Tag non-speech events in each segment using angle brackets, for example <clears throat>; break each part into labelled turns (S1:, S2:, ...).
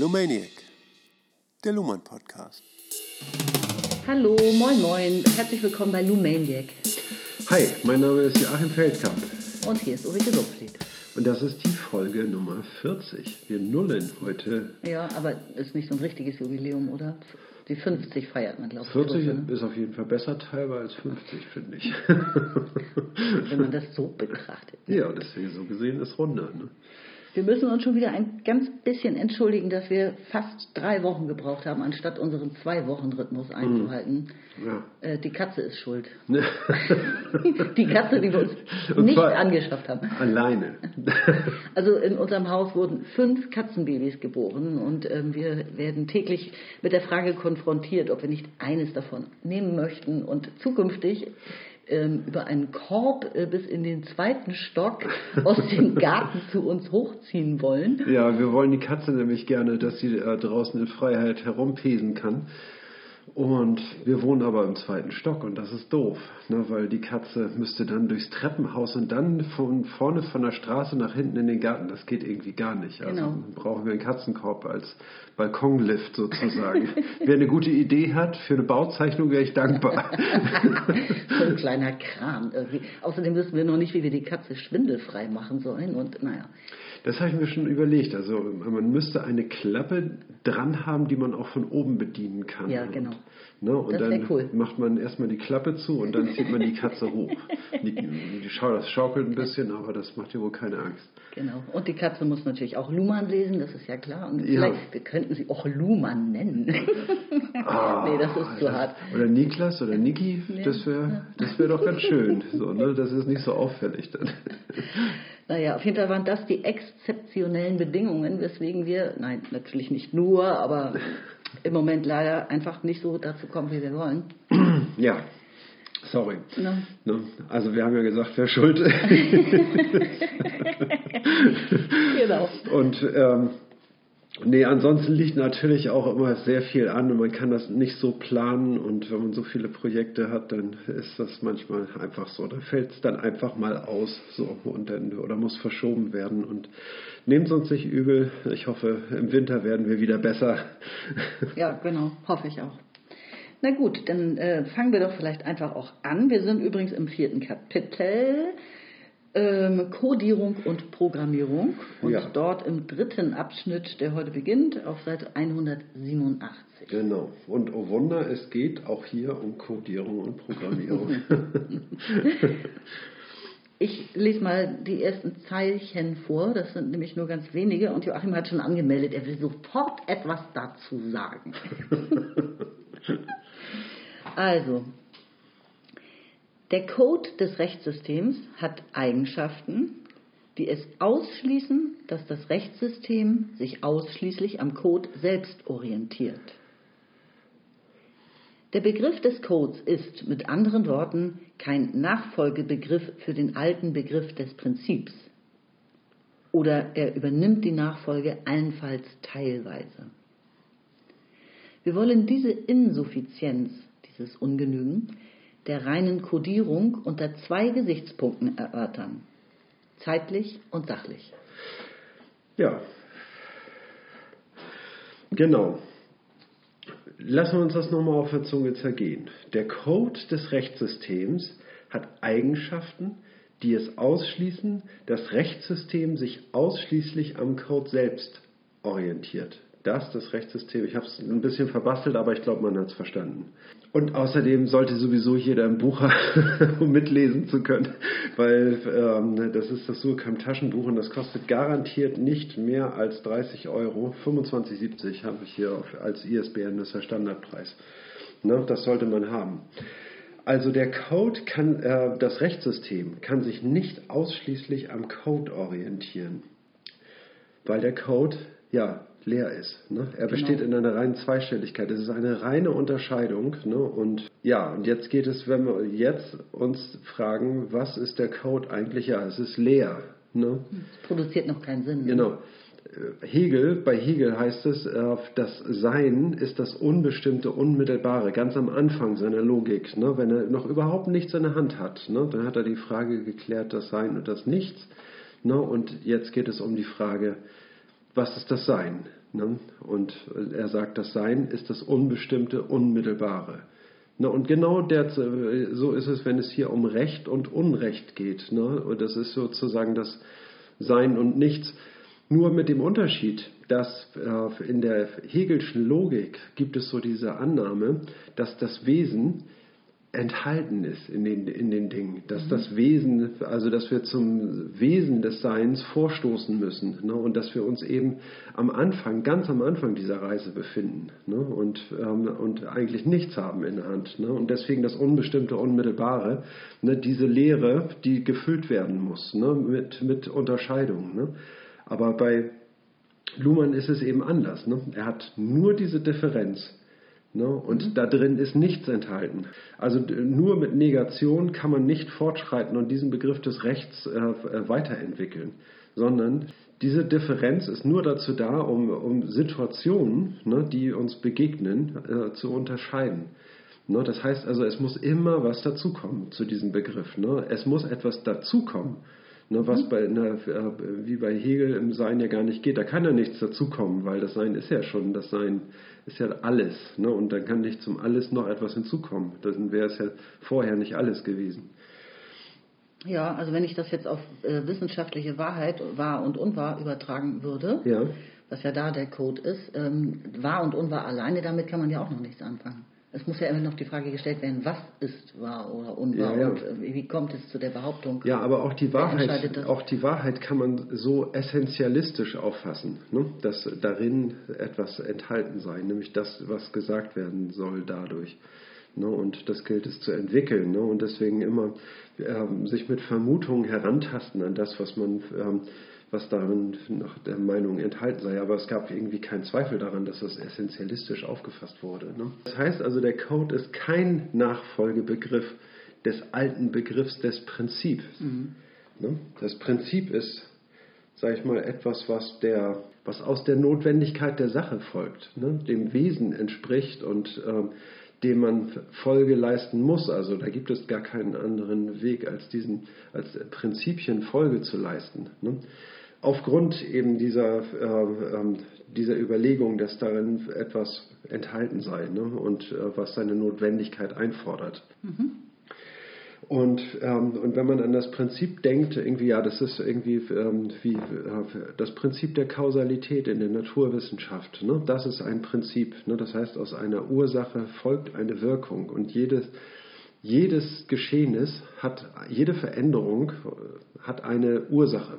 S1: Lumaniac, der Luhmann Podcast.
S2: Hallo, moin moin, herzlich willkommen bei Lumaniac.
S3: Hi, mein Name ist Joachim Feldkamp
S2: Und hier ist Ulrike Lupflied.
S3: und das ist die Folge Nummer 40. Wir nullen heute.
S2: Ja, aber ist nicht so ein richtiges Jubiläum, oder? Die 50 feiert man, glaube ich.
S3: 40
S2: größer, ne?
S3: ist auf jeden Fall besser teilbar als 50, finde ich.
S2: Wenn man das so betrachtet.
S3: ja, deswegen so gesehen ist runder. Ne?
S2: Wir müssen uns schon wieder ein ganz bisschen entschuldigen, dass wir fast drei Wochen gebraucht haben, anstatt unseren Zwei-Wochen-Rhythmus einzuhalten.
S3: Ja.
S2: Äh, die Katze ist schuld. <laughs> die Katze, die wir uns nicht angeschafft haben.
S3: Alleine. <laughs> <laughs>
S2: Also in unserem Haus wurden fünf Katzenbabys geboren und ähm, wir werden täglich mit der Frage konfrontiert, ob wir nicht eines davon nehmen möchten und zukünftig ähm, über einen Korb äh, bis in den zweiten Stock aus dem <laughs> Garten zu uns hochziehen wollen.
S3: ja, wir wollen die Katze nämlich gerne, dass sie äh, draußen in Freiheit herumpesen kann. Und wir wohnen aber im zweiten Stock und das ist doof, ne, weil die Katze müsste dann durchs Treppenhaus und dann von vorne von der Straße nach hinten in den Garten. Das geht irgendwie gar nicht. Also
S2: Genau.
S3: brauchen wir einen Katzenkorb als Balkonlift sozusagen. <laughs> Wer eine gute Idee hat für eine Bauzeichnung, wäre ich dankbar. <laughs>
S2: So ein <laughs> kleiner Kram irgendwie. Außerdem wissen wir noch nicht, wie wir die Katze schwindelfrei machen sollen und naja.
S3: Das habe ich mir schon überlegt. Also man müsste eine Klappe dran haben, die man auch von oben bedienen kann.
S2: Ja, genau.
S3: Und, ne, und
S2: Das
S3: dann
S2: cool.
S3: macht man erstmal die Klappe zu und dann zieht man die Katze hoch. Die, die schau, das schaukelt ein bisschen, aber das macht dir wohl keine Angst.
S2: Genau. Und die Katze muss natürlich auch Luhmann lesen, das ist ja klar. Und
S3: Ja.
S2: vielleicht, wir könnten sie auch Luhmann nennen. <laughs> nee, das ist zu hart.
S3: Oder Niklas oder Niki,
S2: Ja.
S3: das wäre das wär doch ganz schön. So, ne? Das ist nicht so auffällig dann. <laughs>
S2: Naja, auf jeden Fall waren das die exzeptionellen Bedingungen, weswegen wir, nein, natürlich nicht nur, aber <laughs> im Moment leider einfach nicht so dazu kommen, wie wir wollen. <clears throat>
S3: Ja, sorry. Ne? Also wir haben ja gesagt, wer schuld ist. <laughs> <laughs>
S2: Genau.
S3: Und ähm, nee, ansonsten liegt natürlich auch immer sehr viel an und man kann das nicht so planen und wenn man so viele Projekte hat, dann ist das manchmal einfach so. Da fällt es dann einfach mal aus so und dann oder muss verschoben werden und nehmt es uns nicht übel. Ich hoffe, im Winter werden wir wieder besser. <laughs>
S2: Ja, genau, hoffe ich auch. Na gut, dann äh, fangen wir doch vielleicht einfach auch an. Wir sind übrigens im vierten Kapitel. Ähm, Codierung und Programmierung und
S3: Ja.
S2: dort im dritten Abschnitt, der heute beginnt, auf Seite 187.
S3: Genau. Und oh Wunder, es geht auch hier um Codierung und Programmierung. <laughs> <laughs>
S2: Ich lese mal die ersten Zeichen vor, das sind nämlich nur ganz wenige und Joachim hat schon angemeldet, er will sofort etwas dazu sagen. <laughs> also, der Code des Rechtssystems hat Eigenschaften, die es ausschließen, dass das Rechtssystem sich ausschließlich am Code selbst orientiert. Der Begriff des Codes ist mit anderen Worten kein Nachfolgebegriff für den alten Begriff des Prinzips. Oder er übernimmt die Nachfolge allenfalls teilweise. Wir wollen diese Insuffizienz, dieses Ungenügen, der reinen Codierung unter zwei Gesichtspunkten erörtern. Zeitlich und sachlich.
S3: Ja. Genau. Lassen wir uns das nochmal auf der Zunge zergehen. Der Code des Rechtssystems hat Eigenschaften, die es ausschließen, das Rechtssystem sich ausschließlich am Code selbst orientiert. Das, das Rechtssystem, ich habe es ein bisschen verbastelt, aber ich glaube, man hat es verstanden. Und außerdem sollte sowieso jeder ein Buch <laughs> haben, um mitlesen zu können, weil ähm, das ist das Surkamp Taschenbuch und das kostet garantiert nicht mehr als 30 Euro. 25,70 habe ich hier als ISBN, das ist der Standardpreis. Ne, das sollte man haben. Also der Code kann, äh, das Rechtssystem kann sich nicht ausschließlich am Code orientieren, weil der Code ja leer ist. Ne? Er besteht in einer reinen Zweistelligkeit. Es ist eine reine Unterscheidung. Ne? Und ja, und jetzt geht es, wenn wir jetzt uns fragen, was ist der Code eigentlich? Ja, es ist leer. Ne?
S2: Es produziert noch keinen Sinn.
S3: Genau. Äh, Hegel, bei Hegel heißt es, äh, das Sein ist das Unbestimmte, Unmittelbare, ganz am Anfang seiner Logik. Ne? Wenn er noch überhaupt nichts in der Hand hat, ne? dann hat er die Frage geklärt, das Sein und das Nichts. Ne? Und jetzt geht es um die Frage, was ist das Sein? Ne? Und er sagt, das Sein ist das Unbestimmte, Unmittelbare. Ne? Und genau der, so ist es, wenn es hier um Recht und Unrecht geht. Ne? Und das ist sozusagen das Sein und Nichts. Nur mit dem Unterschied, dass äh, in der Hegelschen Logik gibt es so diese Annahme, dass das Wesen enthalten ist in den, in den Dingen, dass mhm. das Wesen, also dass wir zum Wesen des Seins vorstoßen müssen ne, und dass wir uns eben am Anfang, ganz am Anfang dieser Reise befinden ne, und, ähm, und eigentlich nichts haben in der Hand ne, und deswegen das Unbestimmte, Unmittelbare, ne, diese Lehre, die gefüllt werden muss ne, mit, mit Unterscheidung. Ne. Aber bei Luhmann ist es eben anders. Ne. Er hat nur diese Differenz Ne? Und mhm. da drin ist nichts enthalten. Also nur mit Negation kann man nicht fortschreiten und diesen Begriff des Rechts äh, äh, weiterentwickeln, sondern diese Differenz ist nur dazu da, um, um Situationen, ne, die uns begegnen, äh, zu unterscheiden. Ne? Das heißt also, es muss immer was dazukommen zu diesem Begriff. Ne? Es muss etwas dazukommen. Ne, was mhm. bei, na, äh, wie bei Hegel im Sein ja gar nicht geht. Da kann ja nichts dazukommen, weil das Sein ist ja schon, das Sein ist ja alles. Ne, und dann kann nicht zum Alles noch etwas hinzukommen. Dann wäre es ja vorher nicht alles gewesen.
S2: Ja, also wenn ich das jetzt auf äh, wissenschaftliche Wahrheit, wahr und unwahr übertragen würde, ja. was ja da der Code ist, ähm, wahr und unwahr alleine, damit kann man ja auch noch nichts anfangen. Es muss ja immer noch die Frage gestellt werden, was ist wahr oder unwahr ja, ja. und äh, wie kommt es zu der Behauptung?
S3: Ja, aber auch die Wahrheit, auch die Wahrheit kann man so essentialistisch auffassen, ne? dass darin etwas enthalten sei, nämlich das, was gesagt werden soll dadurch. Ne? Und das gilt es zu entwickeln. Ne? Und deswegen immer ähm, sich mit Vermutungen herantasten an das, was man ähm, was darin nach der Meinung enthalten sei. Aber es gab irgendwie keinen Zweifel daran, dass das essentialistisch aufgefasst wurde. Ne? Das heißt also, der Code ist kein Nachfolgebegriff des alten Begriffs des Prinzips. Mhm. Ne? Das Prinzip ist, sage ich mal, etwas, was, der, was aus der Notwendigkeit der Sache folgt, ne? dem Wesen entspricht und ähm, dem man Folge leisten muss. Also da gibt es gar keinen anderen Weg, als diesen, als Prinzipien Folge zu leisten. Ne? Aufgrund eben dieser, äh, dieser Überlegung, dass darin etwas enthalten sei ne? und äh, was seine Notwendigkeit einfordert. Mhm. Und, ähm, und wenn man an das Prinzip denkt, irgendwie, ja, das ist irgendwie ähm, wie äh, das Prinzip der Kausalität in der Naturwissenschaft. Ne? Das ist ein Prinzip. Ne? Das heißt, aus einer Ursache folgt eine Wirkung. Und jedes, jedes Geschehnis hat, jede Veränderung hat eine Ursache.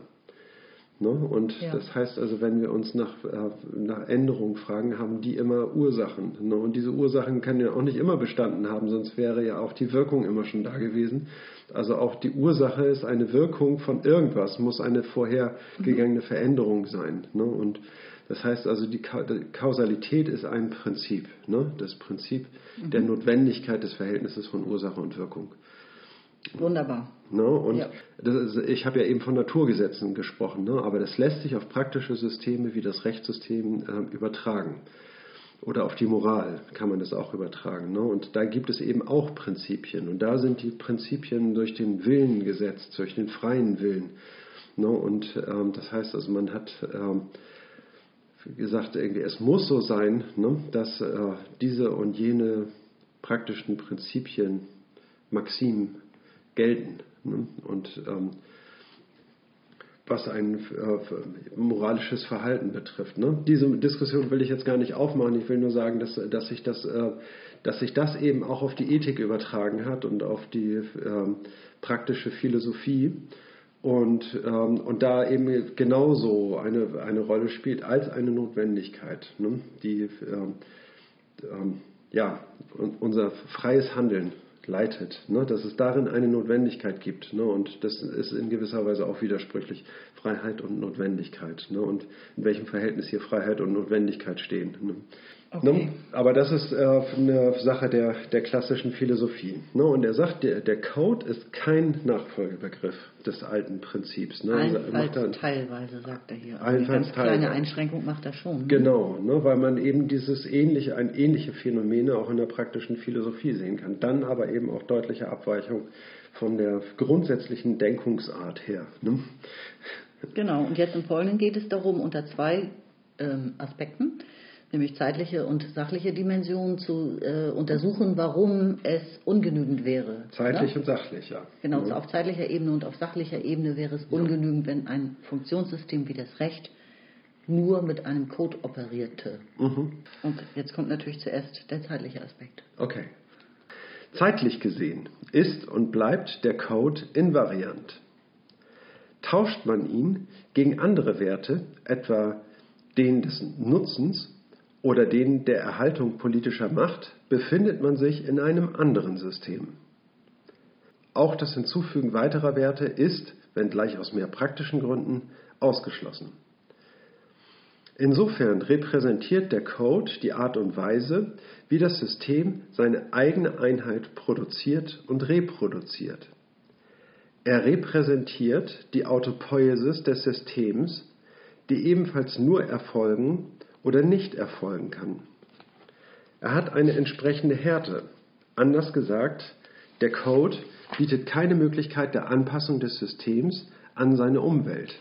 S3: Ne? Und ja. das heißt also, wenn wir uns nach, äh, nach Änderungen fragen, haben die immer Ursachen. Ne? Und diese Ursachen können ja auch nicht immer bestanden haben, sonst wäre ja auch die Wirkung immer schon da gewesen. Also auch die Ursache ist eine Wirkung von irgendwas, muss eine vorhergegangene mhm. Veränderung sein. Ne? Und das heißt also, die Kausalität ist ein Prinzip, ne? das Prinzip mhm. der Notwendigkeit des Verhältnisses von Ursache und Wirkung.
S2: Wunderbar.
S3: Ne? Und ja. ist, ich habe ja eben von Naturgesetzen gesprochen, ne? aber das lässt sich auf praktische Systeme wie das Rechtssystem äh, übertragen. Oder auf die Moral kann man das auch übertragen. Ne? Und da gibt es eben auch Prinzipien. Und da sind die Prinzipien durch den Willen gesetzt, durch den freien Willen. Ne? Und ähm, das heißt also, man hat, ähm, gesagt, irgendwie, es muss so sein, ne? dass äh, diese und jene praktischen Prinzipien, Maximen gelten. Ne? Und ähm, was ein äh, moralisches Verhalten betrifft. Ne? Diese Diskussion will ich jetzt gar nicht aufmachen. Ich will nur sagen, dass, dass, sich, das, äh, dass sich das eben auch auf die Ethik übertragen hat und auf die äh, praktische Philosophie. Und, ähm, und da eben genauso eine, eine Rolle spielt als eine Notwendigkeit, ne? die ähm, ähm ja, unser freies Handeln leitet, ne? dass es darin eine Notwendigkeit gibt. Ne? Und das ist in gewisser Weise auch widersprüchlich. Freiheit und Notwendigkeit. Ne? Und in welchem Verhältnis hier Freiheit und Notwendigkeit stehen. Ne? Okay. Ne? Aber das ist äh, eine Sache der, der klassischen Philosophie. Ne? Und er sagt, der, der Code ist kein Nachfolgebegriff des alten Prinzips.
S2: Ne? Allenfalls also teilweise, sagt er hier. Eine ganz kleine Einschränkung macht er schon. Ne?
S3: Genau, ne? weil man eben dieses ähnliche, ein ähnliche Phänomene auch in der praktischen Philosophie sehen kann. Dann aber eben auch deutliche Abweichung von der grundsätzlichen Denkungsart her. Ne?
S2: Genau, und jetzt in Pollen geht es darum, unter zwei ähm, Aspekten, nämlich zeitliche und sachliche Dimensionen, zu äh, untersuchen, warum es ungenügend wäre.
S3: Zeitlich
S2: ne?
S3: und sachlich, ja.
S2: Genau,
S3: ja.
S2: auf zeitlicher Ebene und auf sachlicher Ebene wäre es ungenügend, wenn ein Funktionssystem wie das Recht nur mit einem Code operierte.
S3: Mhm.
S2: Und jetzt kommt natürlich zuerst der zeitliche Aspekt.
S3: Okay. Zeitlich gesehen ist und bleibt der Code invariant. Tauscht man ihn gegen andere Werte, etwa den des Nutzens oder den der Erhaltung politischer Macht, befindet man sich in einem anderen System. Auch das Hinzufügen weiterer Werte ist, wenngleich aus mehr praktischen Gründen, ausgeschlossen. Insofern repräsentiert der Code die Art und Weise, wie das System seine eigene Einheit produziert und reproduziert. Er repräsentiert die Autopoiesis des Systems, die ebenfalls nur erfolgen oder nicht erfolgen kann. Er hat eine entsprechende Härte. Anders gesagt, der Code bietet keine Möglichkeit der Anpassung des Systems an seine Umwelt.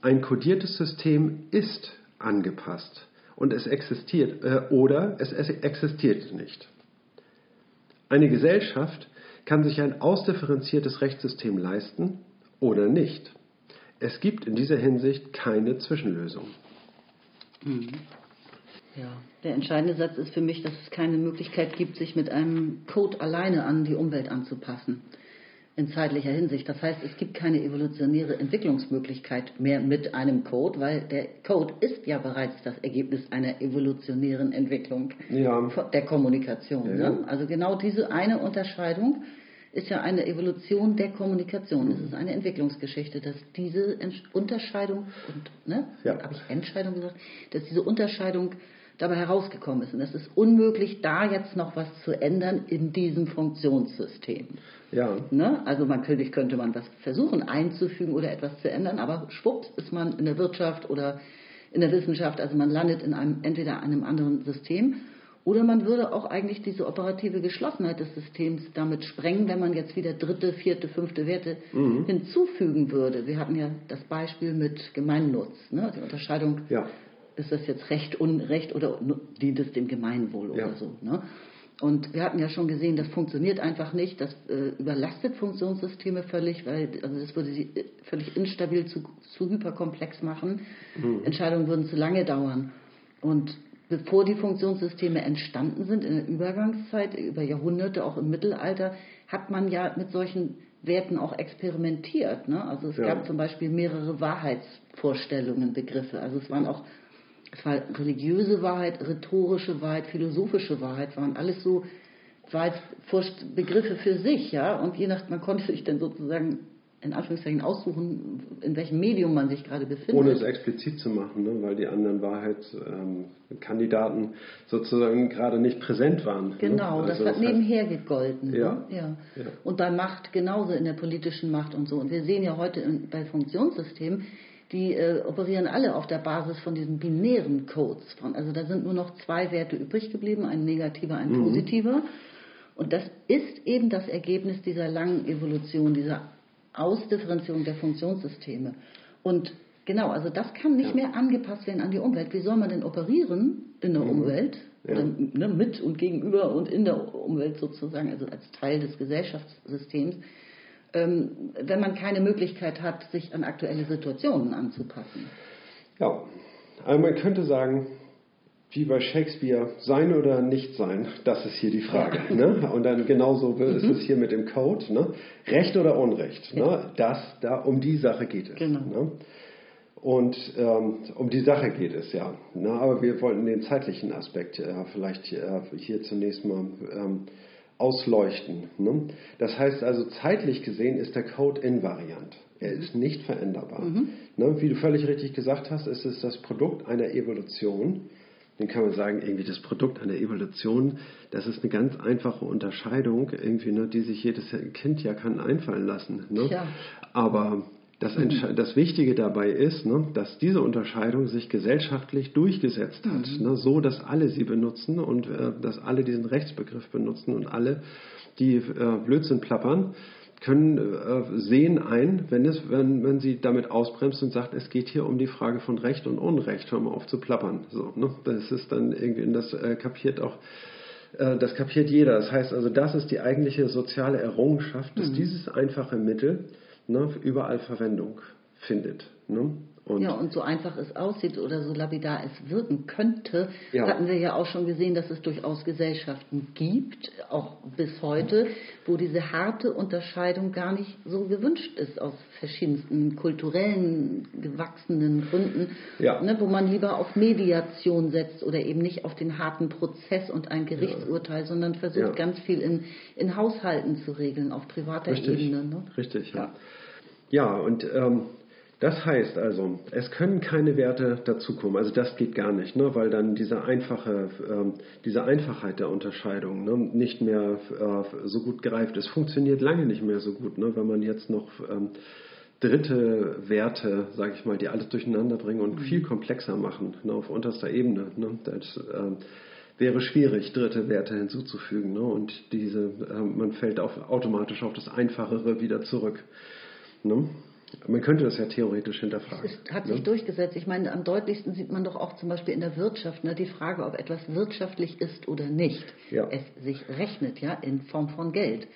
S3: Ein kodiertes System ist angepasst und es existiert äh, oder es existiert nicht. Eine Gesellschaft kann sich ein ausdifferenziertes Rechtssystem leisten oder nicht. Es gibt in dieser Hinsicht keine Zwischenlösung.
S2: Mhm. Ja, der entscheidende Satz ist für mich, dass es keine Möglichkeit gibt, sich mit einem Code alleine an die Umwelt anzupassen in zeitlicher Hinsicht. Das heißt, es gibt keine evolutionäre Entwicklungsmöglichkeit mehr mit einem Code, weil der Code ist ja bereits das Ergebnis einer evolutionären Entwicklung
S3: ja.
S2: der Kommunikation.
S3: Ja.
S2: Ne? Also genau diese eine Unterscheidung ist ja eine Evolution der Kommunikation. Es ist eine Entwicklungsgeschichte, dass diese Unterscheidung und ne,
S3: ja.
S2: habe ich Entscheidung gesagt, dass diese Unterscheidung dabei herausgekommen ist. Und es ist unmöglich, da jetzt noch was zu ändern in diesem Funktionssystem.
S3: Ja.
S2: Ne? Also man könnte, könnte man was versuchen einzufügen oder etwas zu ändern, aber schwupps ist man in der Wirtschaft oder in der Wissenschaft, also man landet in einem entweder einem anderen System oder man würde auch eigentlich diese operative Geschlossenheit des Systems damit sprengen, wenn man jetzt wieder dritte, vierte, fünfte Werte mhm. hinzufügen würde. Wir hatten ja das Beispiel mit Gemeinnutz, ne? die Unterscheidung,
S3: ja.
S2: ist das jetzt Recht, Unrecht oder dient es dem Gemeinwohl
S3: ja.
S2: oder so. Ne? Und wir hatten ja schon gesehen, das funktioniert einfach nicht. Das äh, überlastet Funktionssysteme völlig, weil also das würde sie völlig instabil zu, zu hyperkomplex machen. Mhm. Entscheidungen würden zu lange dauern. Und bevor die Funktionssysteme entstanden sind in der Übergangszeit, über Jahrhunderte, auch im Mittelalter, hat man ja mit solchen Werten auch experimentiert. Ne? Also es ja. gab zum Beispiel mehrere Wahrheitsvorstellungen, Begriffe. Also es waren auch es war religiöse Wahrheit, rhetorische Wahrheit, philosophische Wahrheit, waren alles so Begriffe für sich, ja. Und je nach, man konnte sich dann sozusagen in Anführungszeichen aussuchen, in welchem Medium man sich gerade befindet.
S3: Ohne es explizit zu machen, ne? weil die anderen Wahrheitskandidaten ähm, sozusagen gerade nicht präsent waren.
S2: Genau,
S3: ne?
S2: also das hat nebenher gegolten.
S3: Ja,
S2: ne? ja.
S3: ja.
S2: Und bei Macht genauso, in der politischen Macht und so. Und wir sehen ja heute in, bei Funktionssystemen, die äh, operieren alle auf der Basis von diesen binären Codes. Von, also da sind nur noch zwei Werte übrig geblieben, ein negativer, ein
S3: Mhm.
S2: positiver. Und das ist eben das Ergebnis dieser langen Evolution, dieser Ausdifferenzierung der Funktionssysteme. Und genau, also das kann nicht
S3: Ja.
S2: mehr angepasst werden an die Umwelt. Wie soll man denn operieren in der
S3: Mhm.
S2: Umwelt?
S3: Ja.
S2: Oder ne, mit und gegenüber und in der Umwelt sozusagen, also als Teil des Gesellschaftssystems, ähm, wenn man keine Möglichkeit hat, sich an aktuelle Situationen anzupassen.
S3: Ja, also man könnte sagen, wie bei Shakespeare, sein oder nicht sein, das ist hier die Frage. Ne? <laughs> Und dann genauso ist
S2: Mhm.
S3: es hier mit dem Code. Ne? Recht oder Unrecht, ne? das, da, um die Sache geht es.
S2: Genau.
S3: Ne? Und ähm, um die Sache geht es ja. Ne? Aber wir wollten den zeitlichen Aspekt äh, vielleicht äh, hier zunächst mal ähm, ausleuchten. Ne? Das heißt also, zeitlich gesehen ist der Code invariant. Er ist nicht veränderbar. Ne? Wie du völlig richtig gesagt hast, ist es das Produkt einer Evolution. Dann kann man sagen, irgendwie das Produkt einer Evolution, das ist eine ganz einfache Unterscheidung, irgendwie, ne, die sich jedes Kind ja kann einfallen lassen. Ne?
S2: Ja.
S3: Aber das, Entsche- das Wichtige dabei ist, ne, dass diese Unterscheidung sich gesellschaftlich durchgesetzt hat, ne, so dass alle sie benutzen und äh, dass alle diesen Rechtsbegriff benutzen und alle, die äh, Blödsinn plappern, können äh, sehen ein, wenn, es, wenn, wenn sie damit ausbremst und sagt, es geht hier um die Frage von Recht und Unrecht, hör mal auf zu plappern. So, ne? Das ist dann irgendwie, das äh, kapiert auch, äh, das kapiert jeder. Das heißt also, das ist die eigentliche soziale Errungenschaft, dass mhm. dieses einfache Mittel ne, überall Verwendung findet. Ne?
S2: Und ja, und so einfach es aussieht oder so lapidar es wirken könnte, ja. hatten wir ja auch schon gesehen, dass es durchaus Gesellschaften gibt, auch bis heute, wo diese harte Unterscheidung gar nicht so gewünscht ist, aus verschiedensten kulturellen, gewachsenen Gründen, ja. ne, wo man lieber auf Mediation setzt oder eben nicht auf den harten Prozess und ein Gerichtsurteil, ja. sondern versucht ganz viel in, in Haushalten zu regeln, auf privater
S3: Richtig.
S2: Ebene. Ne?
S3: Richtig, ja. Ja, und ähm, das heißt also, es können keine Werte dazukommen. Also das geht gar nicht, ne? weil dann diese einfache, ähm, diese Einfachheit der Unterscheidung ne? nicht mehr äh, so gut greift. Es funktioniert lange nicht mehr so gut, ne? wenn man jetzt noch ähm, dritte Werte, sage ich mal, die alles durcheinander bringen und mhm. viel komplexer machen ne? auf unterster Ebene. Ne? Das äh, wäre schwierig, dritte Werte hinzuzufügen. Ne? Und diese, äh, man fällt auf, automatisch auf das Einfachere wieder zurück. Ne? Man könnte das ja theoretisch hinterfragen.
S2: Es hat sich ne? durchgesetzt. Ich meine, am deutlichsten sieht man doch auch zum Beispiel in der Wirtschaft ne, die Frage, ob etwas wirtschaftlich ist oder nicht.
S3: Ja.
S2: Es sich rechnet, ja, in Form von Geld.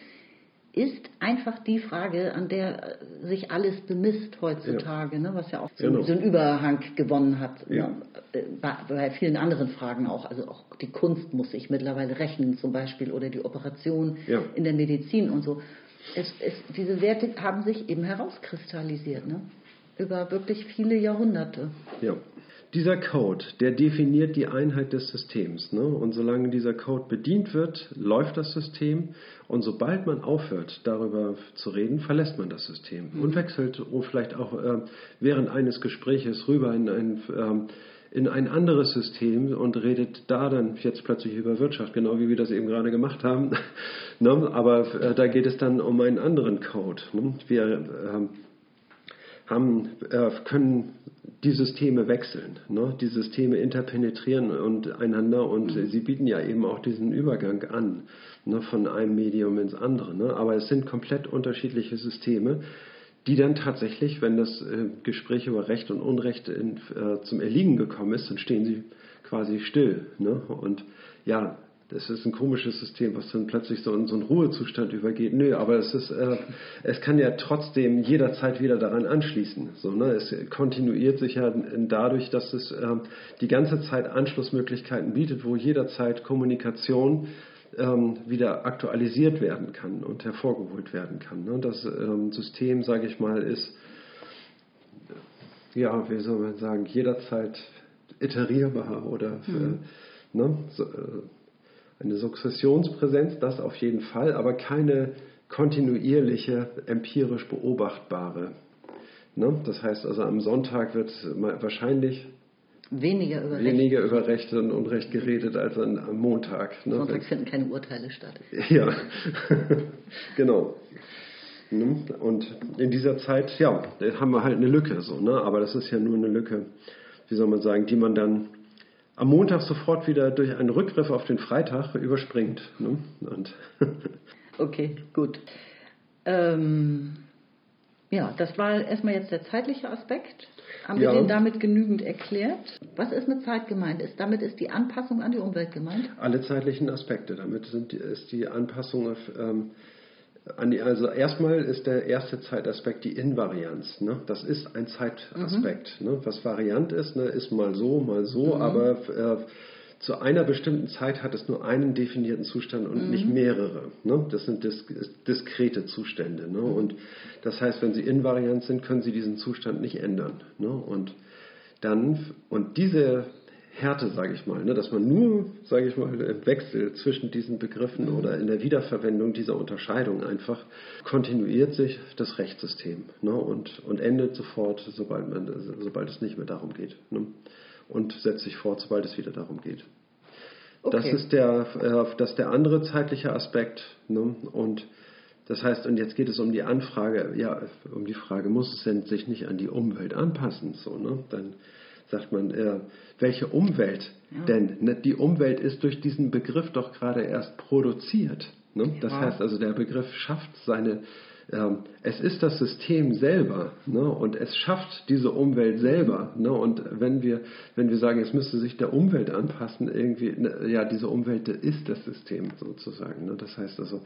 S2: Ist einfach die Frage, an der äh, sich alles bemisst heutzutage, ja. ne, was ja auch so, genau. so, einen Überhang gewonnen hat. Ne, ja. Ne, bei, bei, vielen anderen Fragen auch. Also auch die Kunst muss sich mittlerweile rechnen, zum Beispiel, oder die Operation in der Medizin und so es, es, diese Werte haben sich eben herauskristallisiert, ne? über wirklich viele Jahrhunderte.
S3: Ja. Dieser Code, der definiert die Einheit des Systems. Ne? Und solange dieser Code bedient wird, läuft das System. Und sobald man aufhört, darüber zu reden, verlässt man das System mhm. und wechselt vielleicht auch äh, während eines Gespräches rüber in ein ähm, in ein anderes System und redet da dann jetzt plötzlich über Wirtschaft, genau wie wir das eben gerade gemacht haben. <laughs> ne? Aber äh, da geht es dann um einen anderen Code. Ne? Wir äh, haben, äh, können die Systeme wechseln, ne? die Systeme interpenetrieren und einander und mhm. sie bieten ja eben auch diesen Übergang an ne? von einem Medium ins andere. Ne? Aber es sind komplett unterschiedliche Systeme die dann tatsächlich, wenn das äh, Gespräch über Recht und Unrecht in, äh, zum Erliegen gekommen ist, dann stehen sie quasi still. Ne? Und ja, das ist ein komisches System, was dann plötzlich so in so einen Ruhezustand übergeht. Nö, aber es ist, äh, es kann ja trotzdem jederzeit wieder daran anschließen. So, ne? Es kontinuiert sich ja dadurch, dass es äh, die ganze Zeit Anschlussmöglichkeiten bietet, wo jederzeit Kommunikation ähm, wieder aktualisiert werden kann und hervorgeholt werden kann. Ne? Das ähm, System, sage ich mal, ist, ja, wie soll man sagen, jederzeit iterierbar oder mhm. äh, ne? so, äh, eine Sukzessionspräsenz, das auf jeden Fall, aber keine kontinuierliche, empirisch beobachtbare. Ne? Das heißt also, am Sonntag wird wahrscheinlich
S2: weniger über
S3: weniger Recht. über Recht und Unrecht geredet als an, am Montag.
S2: Ne? Sonntag finden keine Urteile statt. <laughs>
S3: Ja, <laughs> genau. Ne? Und in dieser Zeit, ja, haben wir halt eine Lücke, so, ne? aber das ist ja nur eine Lücke, wie soll man sagen, die man dann am Montag sofort wieder durch einen Rückgriff auf den Freitag überspringt. Ne? Und
S2: okay, gut. Ähm, ja, das war erstmal jetzt der zeitliche Aspekt. Haben ja. wir den damit genügend erklärt? Was ist mit Zeit gemeint? Ist, damit ist die Anpassung an die Umwelt gemeint?
S3: Alle zeitlichen Aspekte. Damit sind, ist die Anpassung auf, ähm, an die, also erstmal ist der erste Zeitaspekt die Invarianz. Ne? Das ist ein Zeitaspekt. Mhm. Ne? Was Variant ist, ne, ist mal so, mal so, mhm. aber äh, zu einer bestimmten Zeit hat es nur einen definierten Zustand und mhm. nicht mehrere. Ne? Das sind dis diskrete Zustände. Ne? Und das heißt, wenn sie invariant sind, können sie diesen Zustand nicht ändern. Ne? Und dann, und diese Härte, sage ich mal, ne, dass man nur, sage ich mal, im Wechsel zwischen diesen Begriffen mhm. oder in der Wiederverwendung dieser Unterscheidung einfach kontinuiert sich das Rechtssystem ne, und, und endet sofort, sobald, man, sobald es nicht mehr darum geht. Ne und setzt sich fort, sobald es wieder darum geht. Okay. Das ist der, äh, das der andere zeitliche Aspekt. Ne? Und das heißt, und jetzt geht es um die Anfrage, ja, um die Frage, muss es denn sich nicht an die Umwelt anpassen? So, ne? Dann sagt man, äh, welche Umwelt? Ja. Denn ne, die Umwelt ist durch diesen Begriff doch gerade erst produziert. Ne? Das ja. heißt also, der Begriff schafft seine ähm, es ist das System selber ne? und es schafft diese Umwelt selber. Ne? Und wenn wir, wenn wir sagen, es müsste sich der Umwelt anpassen, irgendwie, ne, ja, diese Umwelt ist das System sozusagen. Ne? Das heißt also,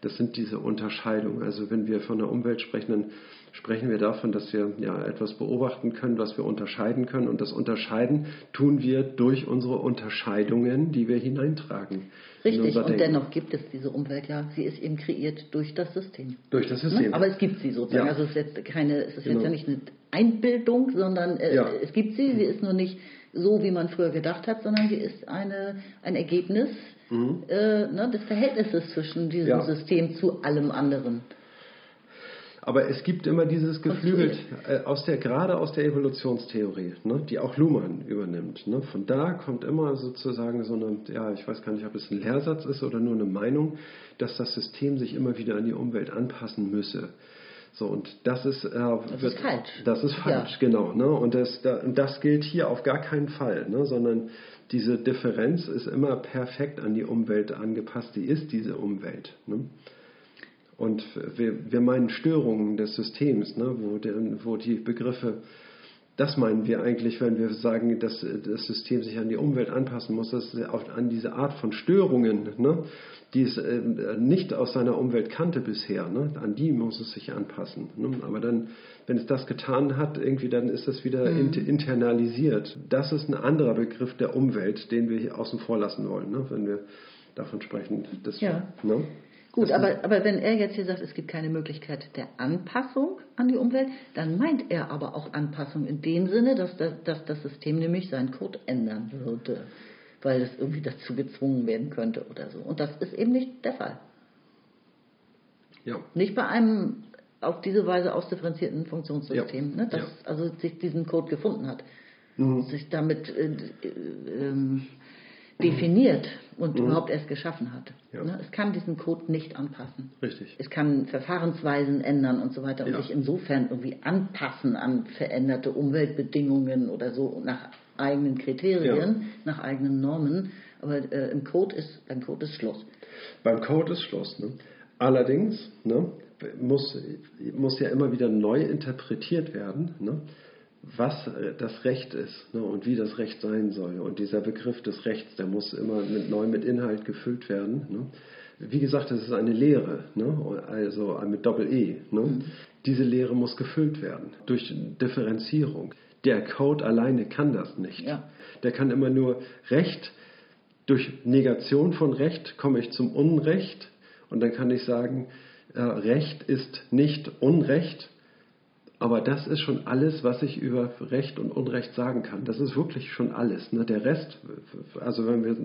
S3: das sind diese Unterscheidungen. Also wenn wir von der Umwelt sprechen, dann sprechen wir davon, dass wir ja etwas beobachten können, was wir unterscheiden können. Und das Unterscheiden tun wir durch unsere Unterscheidungen, die wir hineintragen.
S2: Richtig, und dennoch gibt es diese Umwelt ja. Sie ist eben kreiert durch das System.
S3: Durch das System.
S2: Ne? Aber es gibt sie sozusagen. Ja. Also es ist jetzt keine, es ist genau. jetzt ja nicht eine Einbildung, sondern äh, ja. es gibt sie. Sie ist nur nicht so, wie man früher gedacht hat, sondern sie ist eine, ein Ergebnis mhm. äh, ne, des Verhältnisses zwischen diesem ja. System zu allem anderen.
S3: Aber es gibt immer dieses Geflügelt, äh, aus der, gerade aus der Evolutionstheorie, ne, die auch Luhmann übernimmt. Ne. Von da kommt immer sozusagen so eine, ja, ich weiß gar nicht, ob es ein Lehrsatz ist oder nur eine Meinung, dass das System sich immer wieder an die Umwelt anpassen müsse. So, und das ist, äh,
S2: das wird, ist falsch.
S3: Das ist falsch, ja. genau. Ne? Und das, das gilt hier auf gar keinen Fall, ne? sondern diese Differenz ist immer perfekt an die Umwelt angepasst. Die ist diese Umwelt. Ne? Und wir, wir meinen Störungen des Systems, ne, wo, der, wo die Begriffe, das meinen wir eigentlich, wenn wir sagen, dass das System sich an die Umwelt anpassen muss, das ist auch an diese Art von Störungen, ne, die es äh, nicht aus seiner Umwelt kannte bisher, ne, an die muss es sich anpassen. Ne. Aber dann, wenn es das getan hat, irgendwie dann ist das wieder mhm. internalisiert. Das ist ein anderer Begriff der Umwelt, den wir hier außen vor lassen wollen, ne, wenn wir davon sprechen. Das,
S2: ja. Ne? Gut, aber, aber wenn er jetzt hier sagt, es gibt keine Möglichkeit der Anpassung an die Umwelt, dann meint er aber auch Anpassung in dem Sinne, dass das, dass das System nämlich seinen Code ändern würde, weil es irgendwie dazu gezwungen werden könnte oder so. Und das ist eben nicht der Fall. Ja. Nicht bei einem auf diese Weise ausdifferenzierten Funktionssystem, ja. ne, das ja. also sich diesen Code gefunden hat, mhm. sich damit äh, äh, ähm, definiert und mhm. überhaupt erst geschaffen hat. Ja. Ne? Es kann diesen Code nicht anpassen.
S3: Richtig.
S2: Es kann Verfahrensweisen ändern und so weiter und ja. sich insofern irgendwie anpassen an veränderte Umweltbedingungen oder so nach eigenen Kriterien, ja. nach eigenen Normen. Aber äh, im Code ist, beim Code ist Schluss.
S3: Beim Code ist Schluss. Ne? Allerdings ne, muss, muss ja immer wieder neu interpretiert werden. Ne? Was äh, das Recht ist ne, und wie das Recht sein soll. Und dieser Begriff des Rechts, der muss immer mit, neu mit Inhalt gefüllt werden. Ne. Wie gesagt, es ist eine Lehre, ne, also mit Doppel-E. Ne. Mhm. Diese Lehre muss gefüllt werden durch Differenzierung. Der Code alleine kann das nicht. Ja. Der kann immer nur Recht, durch Negation von Recht komme ich zum Unrecht und dann kann ich sagen, äh, Recht ist nicht Unrecht, aber das ist schon alles, was ich über Recht und Unrecht sagen kann. Das ist wirklich schon alles. Ne? Der Rest, also wenn wir,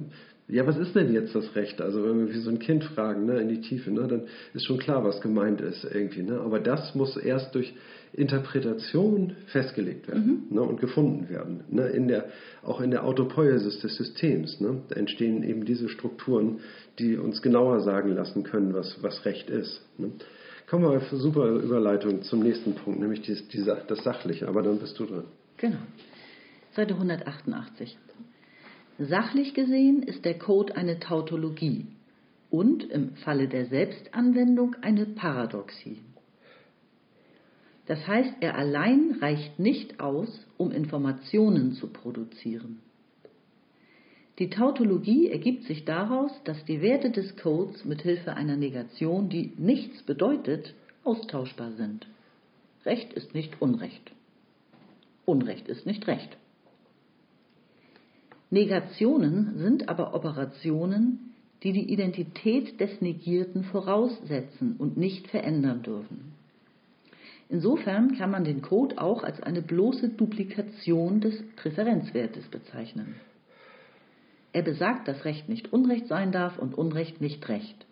S3: ja, was ist denn jetzt das Recht? Also wenn wir wie so ein Kind fragen, ne, in die Tiefe, ne, dann ist schon klar, was gemeint ist irgendwie. Ne? Aber das muss erst durch Interpretation festgelegt werden mhm. ne, und gefunden werden. Ne? In der, auch in der Autopoiesis des Systems ne? da entstehen eben diese Strukturen, die uns genauer sagen lassen können, was, was Recht ist. Ne? Kommen wir auf super Überleitung zum nächsten Punkt, nämlich die, die, das Sachliche. Aber dann bist du dran.
S2: Genau. Seite 188. Sachlich gesehen ist der Code eine Tautologie und im Falle der Selbstanwendung eine Paradoxie. Das heißt, er allein reicht nicht aus, um Informationen zu produzieren. Die Tautologie ergibt sich daraus, dass die Werte des Codes mit Hilfe einer Negation, die nichts bedeutet, austauschbar sind. Recht ist nicht Unrecht. Unrecht ist nicht Recht. Negationen sind aber Operationen, die die Identität des Negierten voraussetzen und nicht verändern dürfen. Insofern kann man den Code auch als eine bloße Duplikation des Präferenzwertes bezeichnen. Er besagt, dass Recht nicht Unrecht sein darf und Unrecht nicht Recht.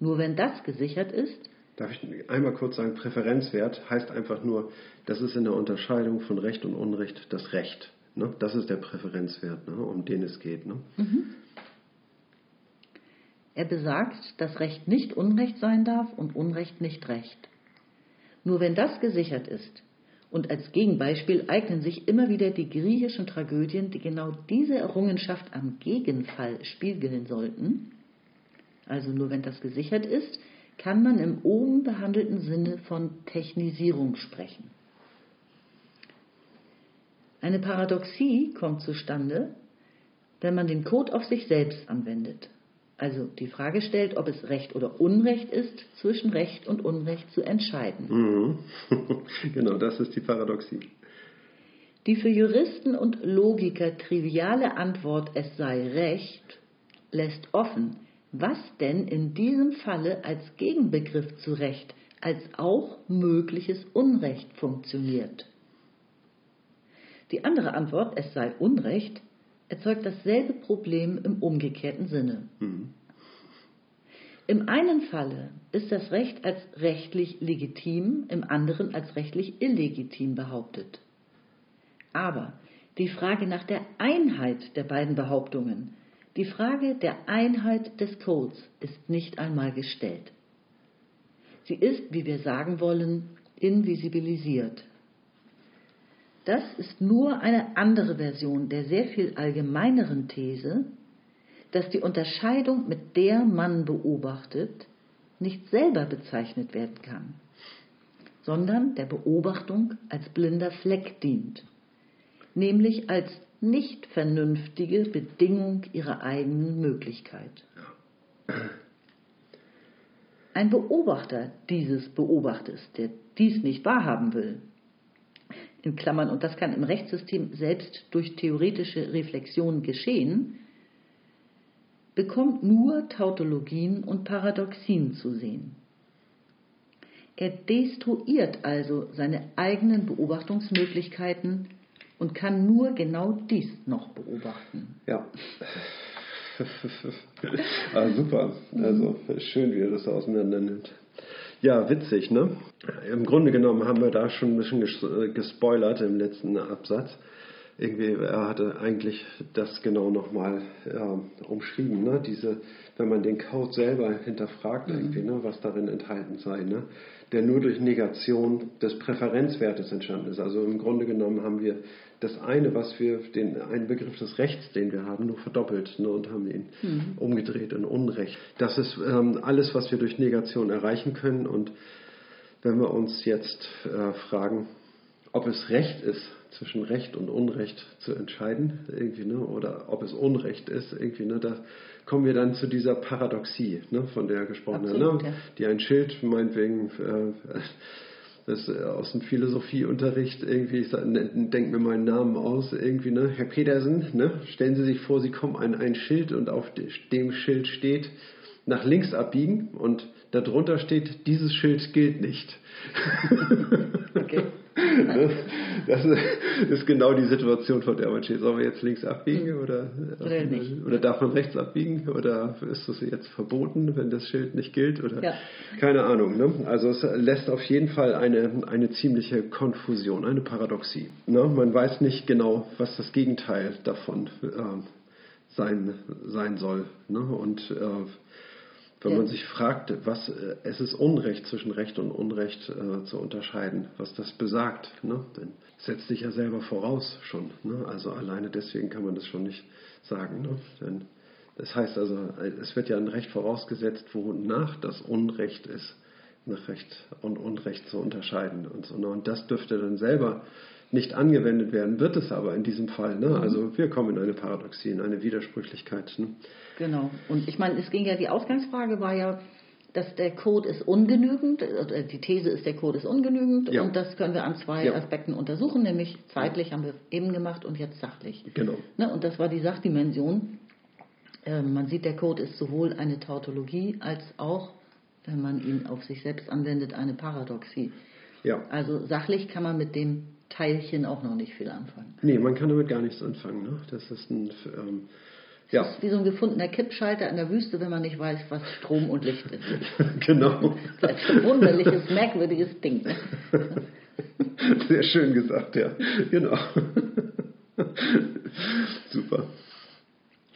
S2: Nur wenn das gesichert ist,
S3: Darf ich einmal kurz sagen, Präferenzwert heißt einfach nur, das ist in der Unterscheidung von Recht und Unrecht das Recht. Ne? Das ist der Präferenzwert, ne? um den es geht. Ne? Mhm.
S2: Er besagt, dass Recht nicht Unrecht sein darf und Unrecht nicht Recht. Nur wenn das gesichert ist, und als Gegenbeispiel eignen sich immer wieder die griechischen Tragödien, die genau diese Errungenschaft am Gegenfall spiegeln sollten. Also nur wenn das gesichert ist, kann man im oben behandelten Sinne von Technisierung sprechen. Eine Paradoxie kommt zustande, wenn man den Code auf sich selbst anwendet. Also die Frage stellt, ob es Recht oder Unrecht ist, zwischen Recht und Unrecht zu entscheiden.
S3: Mhm. <laughs> genau, das ist die Paradoxie.
S2: Die für Juristen und Logiker triviale Antwort, es sei Recht, lässt offen, was denn in diesem Falle als Gegenbegriff zu Recht als auch mögliches Unrecht funktioniert. Die andere Antwort, es sei Unrecht, erzeugt dasselbe Problem im umgekehrten Sinne. Mhm. Im einen Falle ist das Recht als rechtlich legitim, im anderen als rechtlich illegitim behauptet. Aber die Frage nach der Einheit der beiden Behauptungen, die Frage der Einheit des Codes ist nicht einmal gestellt. Sie ist, wie wir sagen wollen, invisibilisiert. Das ist nur eine andere Version der sehr viel allgemeineren These, dass die Unterscheidung, mit der man beobachtet, nicht selber bezeichnet werden kann, sondern der Beobachtung als blinder Fleck dient, nämlich als nicht vernünftige Bedingung ihrer eigenen Möglichkeit. Ein Beobachter dieses Beobachters, der dies nicht wahrhaben will, in Klammern, und das kann im Rechtssystem selbst durch theoretische Reflexion geschehen, bekommt nur Tautologien und Paradoxien zu sehen. Er destruiert also seine eigenen Beobachtungsmöglichkeiten und kann nur genau dies noch beobachten.
S3: Ja. <laughs> ah, super. Also schön, wie er das auseinander nimmt. Ja, witzig, ne? Im Grunde genommen haben wir da schon ein bisschen äh, gespoilert im letzten Absatz. Irgendwie, er hatte eigentlich das genau nochmal ja, umschrieben, ne? Diese, wenn man den Code selber hinterfragt, mhm. irgendwie, ne? was darin enthalten sei, ne? der nur durch Negation des Präferenzwertes entstanden ist. Also im Grunde genommen haben wir das eine, was wir, den einen Begriff des Rechts, den wir haben, nur verdoppelt ne, und haben ihn mhm. umgedreht in Unrecht. Das ist ähm, alles, was wir durch Negation erreichen können. Und wenn wir uns jetzt äh, fragen, ob es Recht ist, zwischen Recht und Unrecht zu entscheiden, irgendwie, ne, oder ob es Unrecht ist, irgendwie, ne, da kommen wir dann zu dieser Paradoxie, ne, von der gesprochen habe, ne, ja. die ein Schild meinetwegen äh, <laughs> das äh, aus dem Philosophieunterricht irgendwie, ich ne, denke mir meinen Namen aus, irgendwie, ne, Herr Petersen, ne, stellen Sie sich vor, Sie kommen an ein Schild und auf dem Schild steht, nach links abbiegen und darunter steht, dieses Schild gilt nicht. <laughs> okay. Das ist genau die Situation, von der man steht. Sollen wir jetzt links abbiegen oder, oder, nicht. oder darf man rechts abbiegen oder ist das jetzt verboten, wenn das Schild nicht gilt? Oder ja. keine Ahnung. Ne? Also es lässt auf jeden Fall eine, eine ziemliche Konfusion, eine Paradoxie. Ne? Man weiß nicht genau, was das Gegenteil davon äh, sein, sein soll. Ne? Und äh, wenn ja. man sich fragt, was äh, es ist Unrecht zwischen Recht und Unrecht äh, zu unterscheiden, was das besagt, ne? dann setzt sich ja selber voraus schon. Ne? Also alleine deswegen kann man das schon nicht sagen. Ne? Denn das heißt also, es wird ja ein Recht vorausgesetzt, wonach das Unrecht ist, nach Recht und Unrecht zu unterscheiden und so. Ne? Und das dürfte dann selber nicht angewendet werden, wird es aber in diesem Fall. Ne? Mhm. Also wir kommen in eine Paradoxie, in eine Widersprüchlichkeit. Ne?
S2: Genau. Und ich meine, es ging ja, die Ausgangsfrage war ja, dass der Code ist ungenügend, die These ist, der Code ist ungenügend ja. und das können wir an zwei ja. Aspekten untersuchen, nämlich zeitlich haben wir eben gemacht und jetzt sachlich.
S3: Genau.
S2: Ne? Und das war die Sachdimension. Ähm, man sieht, der Code ist sowohl eine Tautologie als auch, wenn man ihn auf sich selbst anwendet, eine Paradoxie. Ja. Also sachlich kann man mit dem Teilchen auch noch nicht viel anfangen.
S3: Nee, man kann damit gar nichts anfangen. Ne? Das ist ein. Ähm,
S2: ja. Das ist wie so ein gefundener Kippschalter in der Wüste, wenn man nicht weiß, was Strom und Licht ist. <laughs>
S3: genau.
S2: Das ist ein wunderliches, merkwürdiges Ding. Ne? <laughs>
S3: Sehr schön gesagt, ja. Genau. <laughs> Super.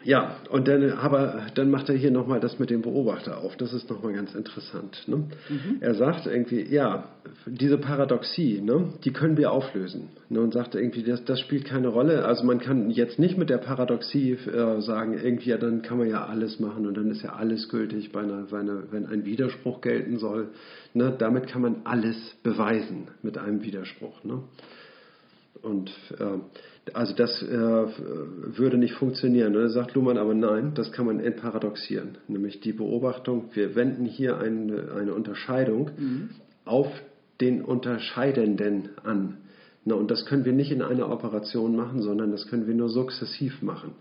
S3: Ja, und dann, aber dann macht er hier nochmal das mit dem Beobachter auf. Das ist nochmal ganz interessant. Ne? Mhm. Er sagt irgendwie, ja, diese Paradoxie, ne, die können wir auflösen. Ne, und sagt irgendwie, das, das spielt keine Rolle. Also man kann jetzt nicht mit der Paradoxie äh, sagen, irgendwie, ja, dann kann man ja alles machen und dann ist ja alles gültig, bei einer, bei einer, wenn ein Widerspruch gelten soll. Ne, damit kann man alles beweisen mit einem Widerspruch. Ne? Und äh, also das äh, würde nicht funktionieren. Und dann sagt Luhmann aber nein, das kann man entparadoxieren. Nämlich die Beobachtung, wir wenden hier eine, eine Unterscheidung mhm. auf den Unterscheidenden an. Na, und das können wir nicht in einer Operation machen, sondern das können wir nur sukzessiv machen.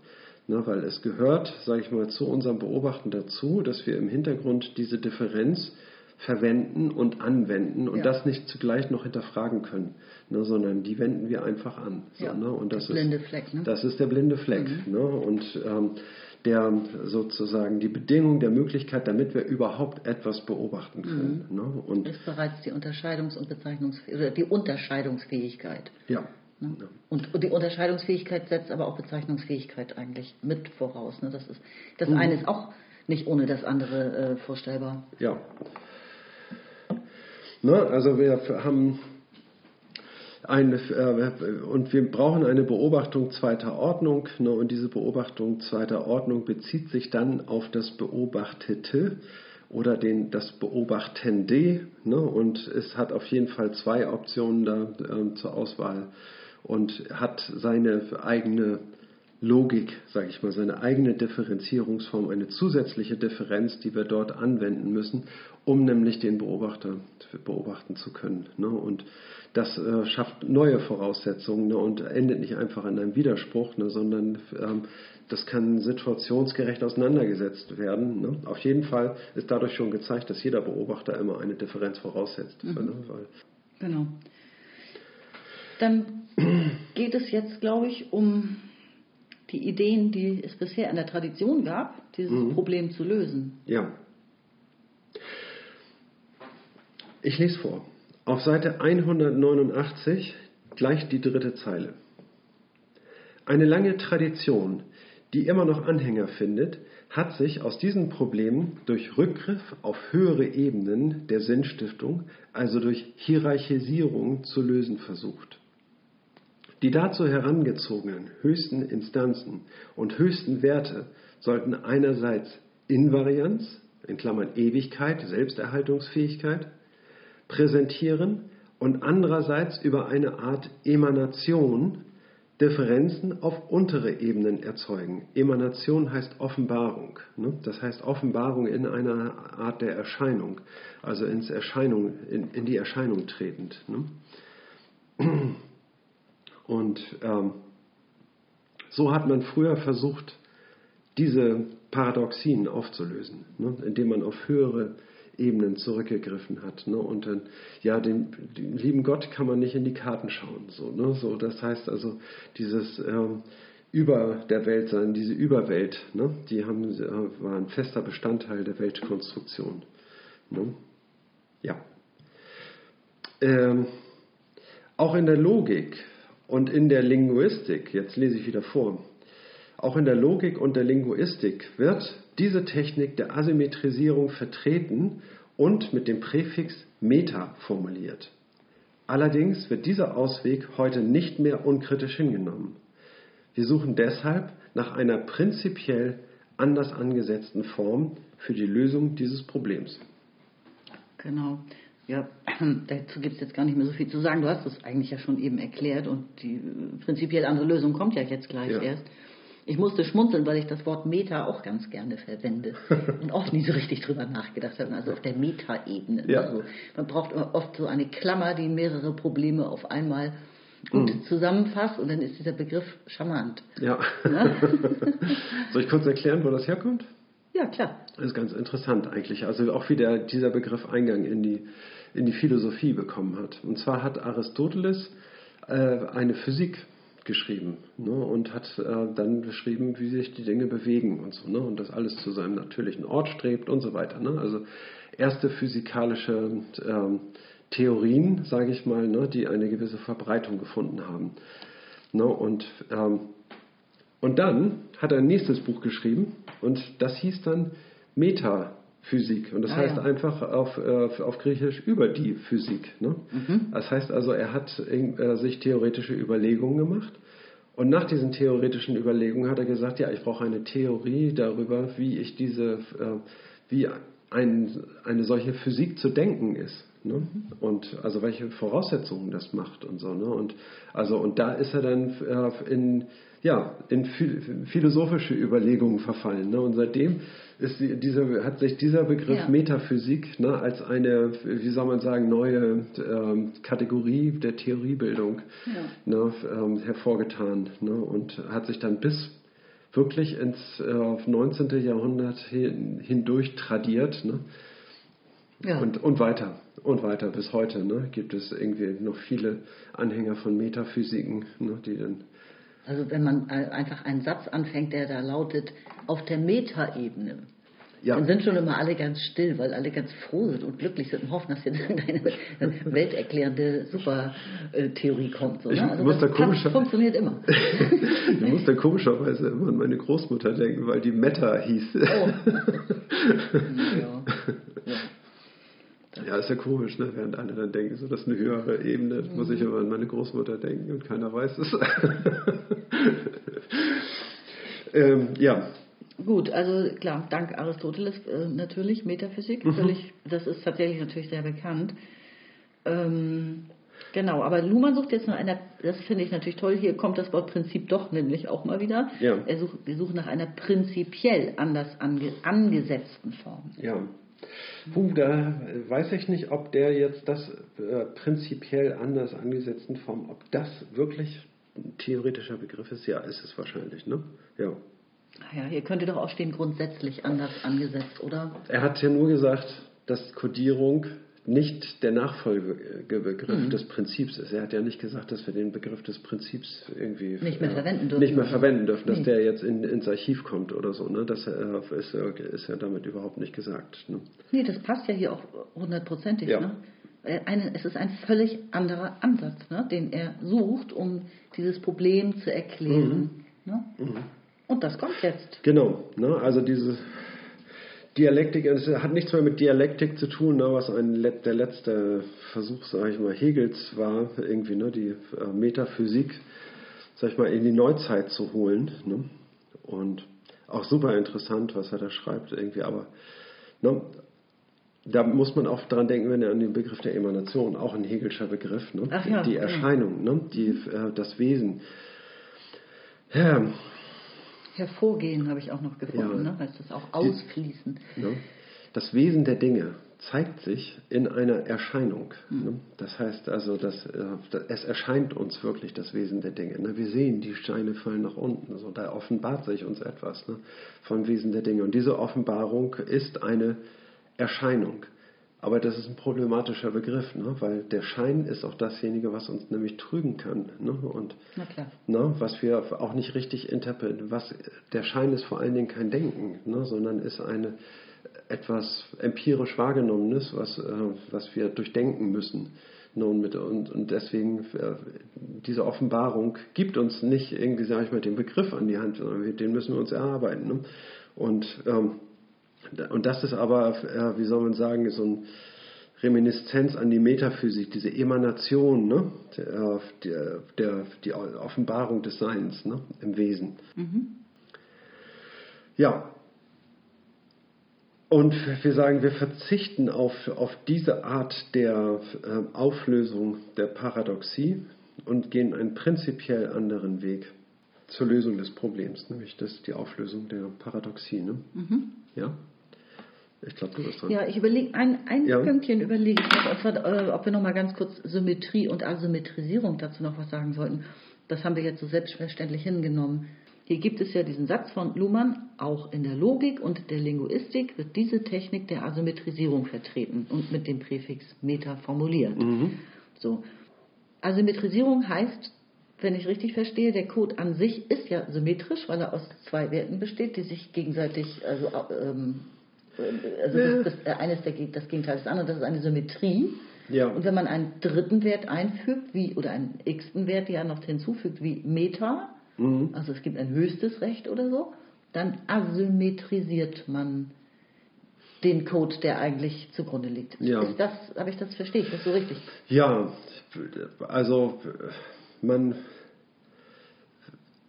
S3: Na, weil es gehört, sage ich mal, zu unserem Beobachten dazu, dass wir im Hintergrund diese Differenz verwenden und anwenden und ja. das nicht zugleich noch hinterfragen können, ne, sondern die wenden wir einfach an. So, ja, ne, und das der blinde Fleck. Ne? Das ist der blinde Fleck. Mhm. Ne, und ähm, der sozusagen die Bedingung der Möglichkeit, damit wir überhaupt etwas beobachten können. Mhm. Ne,
S2: und ist bereits die Unterscheidungs- und Bezeichnungsfähigkeit, die Unterscheidungsfähigkeit.
S3: Ja.
S2: Ne? Und, und, die Unterscheidungsfähigkeit setzt aber auch Bezeichnungsfähigkeit eigentlich mit voraus. Ne? Das, ist, das mhm. eine ist auch nicht ohne das andere äh, vorstellbar.
S3: Ja. Ne? Also wir haben eine, äh, und wir brauchen eine Beobachtung zweiter Ordnung. Ne? Und diese Beobachtung zweiter Ordnung bezieht sich dann auf das Beobachtete oder den, das Beobachtende. Ne? Und es hat auf jeden Fall zwei Optionen da äh, zur Auswahl und hat seine eigene Logik, sage ich mal, seine eigene Differenzierungsform, eine zusätzliche Differenz, die wir dort anwenden müssen, um nämlich den Beobachter beobachten zu können. Ne? Und das äh, schafft neue Voraussetzungen ne? und endet nicht einfach in einem Widerspruch, ne? sondern ähm, das kann situationsgerecht auseinandergesetzt werden. Ne? Auf jeden Fall ist dadurch schon gezeigt, dass jeder Beobachter immer eine Differenz voraussetzt. Mhm. Ne?
S2: Genau. Dann geht es jetzt, glaube ich, um die Ideen, die es bisher in der Tradition gab, dieses mhm. Problem zu lösen.
S3: Ja. Ich lese vor. Auf Seite 189 gleich die dritte Zeile. Eine lange Tradition, die immer noch Anhänger findet, hat sich aus diesen Problemen durch Rückgriff auf höhere Ebenen der Sinnstiftung, also durch Hierarchisierung, zu lösen versucht. Die dazu herangezogenen höchsten Instanzen und höchsten Werte sollten einerseits Invarianz, in Klammern Ewigkeit, Selbsterhaltungsfähigkeit, präsentieren und andererseits über eine Art Emanation Differenzen auf untere Ebenen erzeugen. Emanation heißt Offenbarung. Ne? Das heißt Offenbarung in einer Art der Erscheinung, also ins Erscheinung, in, in die Erscheinung tretend. Ne? Und ähm, so hat man früher versucht, diese Paradoxien aufzulösen, ne? indem man auf höhere Ebenen zurückgegriffen hat. Ne? Und dann, ja, dem, dem, lieben Gott kann man nicht in die Karten schauen. So, ne? so, das heißt also, dieses ähm, über der Welt sein, diese Überwelt, ne? die haben, äh, war ein fester Bestandteil der Weltkonstruktion. Ne? Ja. Ähm, auch in der Logik und in der Linguistik, jetzt lese ich wieder vor, auch in der Logik und der Linguistik wird diese Technik der Asymmetrisierung vertreten und mit dem Präfix meta formuliert. Allerdings wird dieser Ausweg heute nicht mehr unkritisch hingenommen. Wir suchen deshalb nach einer prinzipiell anders angesetzten Form für die Lösung dieses Problems.
S2: Genau. Ja, <clears throat> dazu gibt es jetzt gar nicht mehr so viel zu sagen. Du hast es eigentlich ja schon eben erklärt und die äh, prinzipiell andere Lösung kommt ja jetzt gleich ja. erst. Ich musste schmunzeln, weil ich das Wort Meta auch ganz gerne verwende <laughs> und oft nie so richtig drüber nachgedacht habe. Also auf der Meta-Ebene. Ja. Also man braucht oft so eine Klammer, die mehrere Probleme auf einmal gut mhm. zusammenfasst und dann ist dieser Begriff charmant.
S3: Ja. ja? <laughs> Soll ich kurz erklären, wo das herkommt?
S2: Ja, klar.
S3: Das ist ganz interessant eigentlich. Also auch wie der, dieser Begriff Eingang in die in die Philosophie bekommen hat. Und zwar hat Aristoteles äh, eine Physik geschrieben ne, und hat äh, dann beschrieben, wie sich die Dinge bewegen und so, ne, und das alles zu seinem natürlichen Ort strebt und so weiter. Ne. Also erste physikalische ähm, Theorien, sage ich mal, ne, die eine gewisse Verbreitung gefunden haben. Ne, und ähm, Und dann hat er ein nächstes Buch geschrieben und das hieß dann Metaphysik. Und das
S2: Ah,
S3: heißt
S2: ja.
S3: einfach auf, äh, auf Griechisch über die Physik. Ne?
S2: Mhm.
S3: Das heißt also, er hat äh, sich theoretische Überlegungen gemacht. Und nach diesen theoretischen Überlegungen hat er gesagt, ja, ich brauche eine Theorie darüber, wie ich diese, äh, wie ein, eine solche Physik zu denken ist. Ne? Und also welche Voraussetzungen das macht und so. Ne? Und also und da ist er dann äh, in ja in phi- philosophische Überlegungen verfallen. Ne? Und seitdem ist die, dieser, hat sich dieser Begriff
S2: Ja.
S3: Metaphysik ne, als eine, wie soll man sagen, neue ähm, Kategorie der Theoriebildung ne, ähm, hervorgetan ne, und hat sich dann bis wirklich ins äh, 19. Jahrhundert hin, hindurch tradiert. Ne?
S2: Ja.
S3: Und, und weiter, und weiter bis heute ne, gibt es irgendwie noch viele Anhänger von Metaphysiken, ne, die dann
S2: Also wenn man äh, einfach einen Satz anfängt, der da lautet, auf der Metaebene,
S3: Ja.
S2: dann sind schon immer alle ganz still, weil alle ganz froh sind und glücklich sind und hoffen, dass jetzt eine <laughs> welterklärende Supertheorie kommt. So,
S3: Ich
S2: ne? Also
S3: muss
S2: das
S3: da komischer-
S2: funktioniert immer. <laughs>
S3: Ich muss da komischerweise immer an meine Großmutter denken, weil die Meta hieß.
S2: Oh. <laughs> ja.
S3: Ja, ist ja komisch, ne? während alle dann denken, so das ist eine höhere Ebene, muss ich aber an meine Großmutter denken und keiner weiß es. ähm, ja,
S2: Gut, also klar, dank Aristoteles äh, natürlich, Metaphysik,
S3: Mhm.
S2: völlig, das ist tatsächlich natürlich sehr bekannt. Ähm, genau, aber Luhmann sucht jetzt nach einer, das finde ich natürlich toll, hier kommt das Wort Prinzip doch nämlich auch mal wieder.
S3: Ja.
S2: Er sucht, wir suchen nach einer prinzipiell anders ange, angesetzten Form.
S3: ja. Puh, da weiß ich nicht, ob der jetzt das äh, prinzipiell anders angesetzten Form, ob das wirklich ein theoretischer Begriff ist. Ja, ist es wahrscheinlich, ne? Ja.
S2: Ah Ja, hier könnte doch auch stehen, grundsätzlich anders angesetzt, oder?
S3: Er hat ja nur gesagt, dass Codierung nicht der Nachfolgebegriff des Prinzips ist. Er hat ja nicht gesagt, dass wir den Begriff des Prinzips irgendwie
S2: Nicht mehr
S3: äh,
S2: verwenden dürfen.
S3: Nicht mehr verwenden dürfen, dass
S2: Nee.
S3: der jetzt in, ins Archiv kommt oder so. Ne? Das äh, ist, ja- ist ja damit überhaupt nicht gesagt. Ne?
S2: Nee, das passt ja hier auch hundertprozentig.
S3: Ja.
S2: Ne? Äh, Eine, es ist ein völlig anderer Ansatz, ne? den er sucht, um dieses Problem zu erklären.
S3: Mhm.
S2: Ne? Und das kommt jetzt.
S3: Genau, ne? also diese Dialektik, es hat nichts mehr mit Dialektik zu tun, ne? was ein, der letzte Versuch, sage ich mal, Hegels war, irgendwie ne? die äh, Metaphysik, sag ich mal, in die Neuzeit zu holen. Ne? Und auch super interessant, was er da schreibt, irgendwie, aber ne? da muss man auch dran denken, wenn er an den Begriff der Emanation, auch ein Hegelscher Begriff, ne?
S2: Ja,
S3: die. Erscheinung, ne? die, äh, das Wesen. Ja,
S2: Hervorgehen habe ich auch noch gefunden,
S3: Ja.
S2: ne? heißt das auch ausfließen.
S3: Ne? Das Wesen der Dinge zeigt sich in einer Erscheinung.
S2: Hm.
S3: Ne? Das heißt also, dass, äh, es erscheint uns wirklich das Wesen der Dinge. Ne? Wir sehen, die Steine fallen nach unten. So, da offenbart sich uns etwas ne? vom Wesen der Dinge. Und diese Offenbarung ist eine Erscheinung. Aber das ist ein problematischer Begriff, ne? weil der Schein ist auch dasjenige, was uns nämlich trügen kann. Ne? Und
S2: Na klar.
S3: Ne, was wir auch nicht richtig interpretieren. Was, der Schein ist vor allen Dingen kein Denken, ne, sondern ist eine etwas empirisch wahrgenommenes, was, äh, was wir durchdenken müssen. Ne, und, mit, und, und deswegen, äh, diese Offenbarung gibt uns nicht irgendwie, sage ich mal, den Begriff an die Hand, sondern den müssen wir uns erarbeiten. Ne? Und, ähm, und das ist aber, äh, wie soll man sagen, so ein Reminiszenz an die Metaphysik, diese Emanation, ne? der, der, der, die Offenbarung des Seins ne? im Wesen. Ja. Und wir sagen, wir verzichten auf, auf diese Art der äh, Auflösung der Paradoxie und gehen einen prinzipiell anderen Weg zur Lösung des Problems, nämlich das die Auflösung der Paradoxie. Ne? Ja? Ich glaube, du bist dran.
S2: Ja, ich überlege, ein, ein
S3: Ja.
S2: Pünktchen überlege ich noch, äh, ob wir noch mal ganz kurz Symmetrie und Asymmetrisierung dazu noch was sagen sollten. Das haben wir jetzt so selbstverständlich hingenommen. Hier gibt es ja diesen Satz von Luhmann, auch in der Logik und der Linguistik wird diese Technik der Asymmetrisierung vertreten und mit dem Präfix meta formuliert. So. Asymmetrisierung heißt, wenn ich richtig verstehe, der Code an sich ist ja symmetrisch, weil er aus zwei Werten besteht, die sich gegenseitig, also, ähm, also das, das, äh, eines der, das Gegenteil des anderen, das ist eine Symmetrie.
S3: Ja.
S2: Und wenn man einen dritten Wert einfügt, wie, oder einen x-ten Wert ja noch hinzufügt, wie Meta, also es gibt ein höchstes Recht oder so, dann asymmetrisiert man den Code, der eigentlich zugrunde liegt.
S3: Ja.
S2: Ist das, habe ich das, verstehe ich das so richtig?
S3: Ja, also man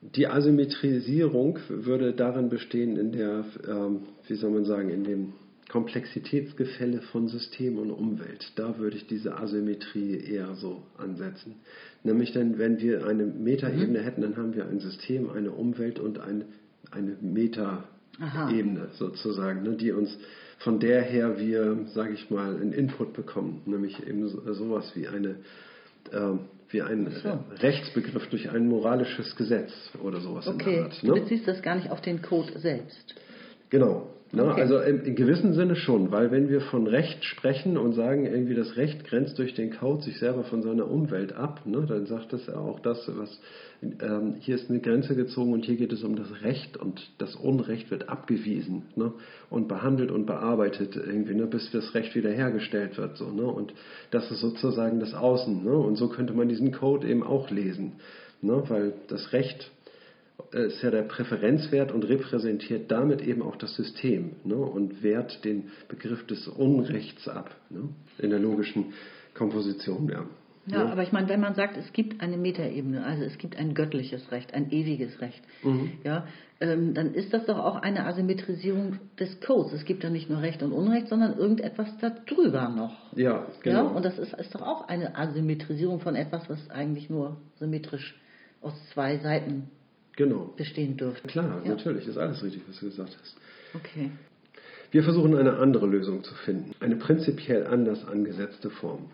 S3: die Asymmetrisierung würde darin bestehen, in der, ähm, wie soll man sagen, in dem Komplexitätsgefälle von System und Umwelt. Da würde ich diese Asymmetrie eher so ansetzen. Nämlich dann, wenn wir eine Metaebene mhm. hätten, dann haben wir ein System, eine Umwelt und ein, eine Metaebene sozusagen, ne, die uns von der her wir, sage ich mal, einen Input bekommen, nämlich eben sowas wie eine äh, wie ein so. Rechtsbegriff durch ein moralisches Gesetz oder sowas
S2: okay. in der Art. Ne? Du beziehst das gar nicht auf den Code selbst.
S3: Genau. Ne? Okay. Also im, im, gewissen Sinne schon, weil wenn wir von Recht sprechen und sagen, irgendwie das Recht grenzt durch den Code sich selber von seiner Umwelt ab, ne? dann sagt das ja auch das, was ähm, hier ist eine Grenze gezogen und hier geht es um das Recht und das Unrecht wird abgewiesen ne? und behandelt und bearbeitet irgendwie, ne? bis das Recht wiederhergestellt wird. So, ne? Und das ist sozusagen das Außen. Ne? Und so könnte man diesen Code eben auch lesen, ne? weil das Recht ist ja der Präferenzwert und repräsentiert damit eben auch das System ne? und wehrt den Begriff des Unrechts ab ne? in der logischen Komposition. Ja.
S2: Ja, ja, aber ich meine, wenn man sagt, es gibt eine Metaebene, also es gibt ein göttliches Recht, ein ewiges Recht, mhm. ja, ähm, dann ist das doch auch eine Asymmetrisierung des Codes. Es gibt ja nicht nur Recht und Unrecht, sondern irgendetwas darüber noch.
S3: Ja, genau. Ja,
S2: und das ist, ist doch auch eine Asymmetrisierung von etwas, was eigentlich nur symmetrisch aus zwei Seiten genau. bestehen dürfte.
S3: Klar, ja. natürlich, ist alles richtig, was du gesagt hast.
S2: Okay.
S3: Wir versuchen eine andere Lösung zu finden, eine prinzipiell anders angesetzte Form.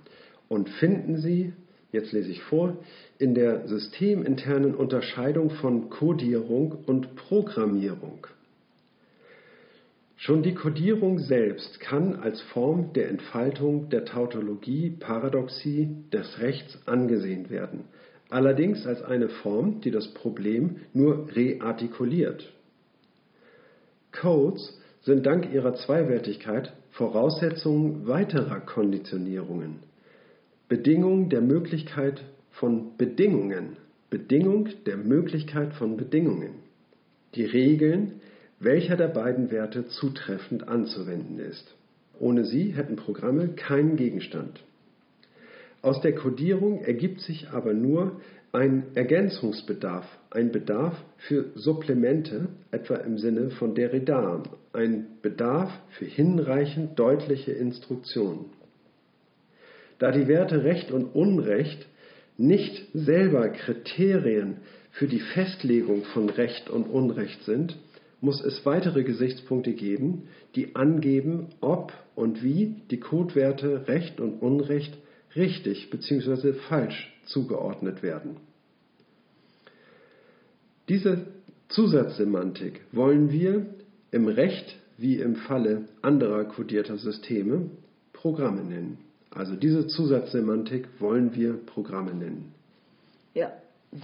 S3: Und finden Sie, jetzt lese ich vor, in der systeminternen Unterscheidung von Codierung und Programmierung. Schon die Codierung selbst kann als Form der Entfaltung der Tautologie, Paradoxie des Rechts angesehen werden allerdings als eine Form, die das Problem nur reartikuliert. Codes sind dank ihrer Zweiwertigkeit Voraussetzungen weiterer Konditionierungen, Bedingung der Möglichkeit von Bedingungen, Bedingung der Möglichkeit von Bedingungen, die Regeln, welcher der beiden Werte zutreffend anzuwenden ist. Ohne sie hätten Programme keinen Gegenstand. Aus der Codierung ergibt sich aber nur ein Ergänzungsbedarf, ein Bedarf für Supplemente, etwa im Sinne von Derrida, ein Bedarf für hinreichend deutliche Instruktionen. Da die Werte Recht und Unrecht nicht selber Kriterien für die Festlegung von Recht und Unrecht sind, muss es weitere Gesichtspunkte geben, die angeben, ob und wie die Codewerte Recht und Unrecht richtig bzw. falsch zugeordnet werden. Diese Zusatzsemantik wollen wir im Recht wie im Falle anderer kodierter Systeme Programme nennen. Also diese Zusatzsemantik wollen wir Programme nennen.
S2: Ja,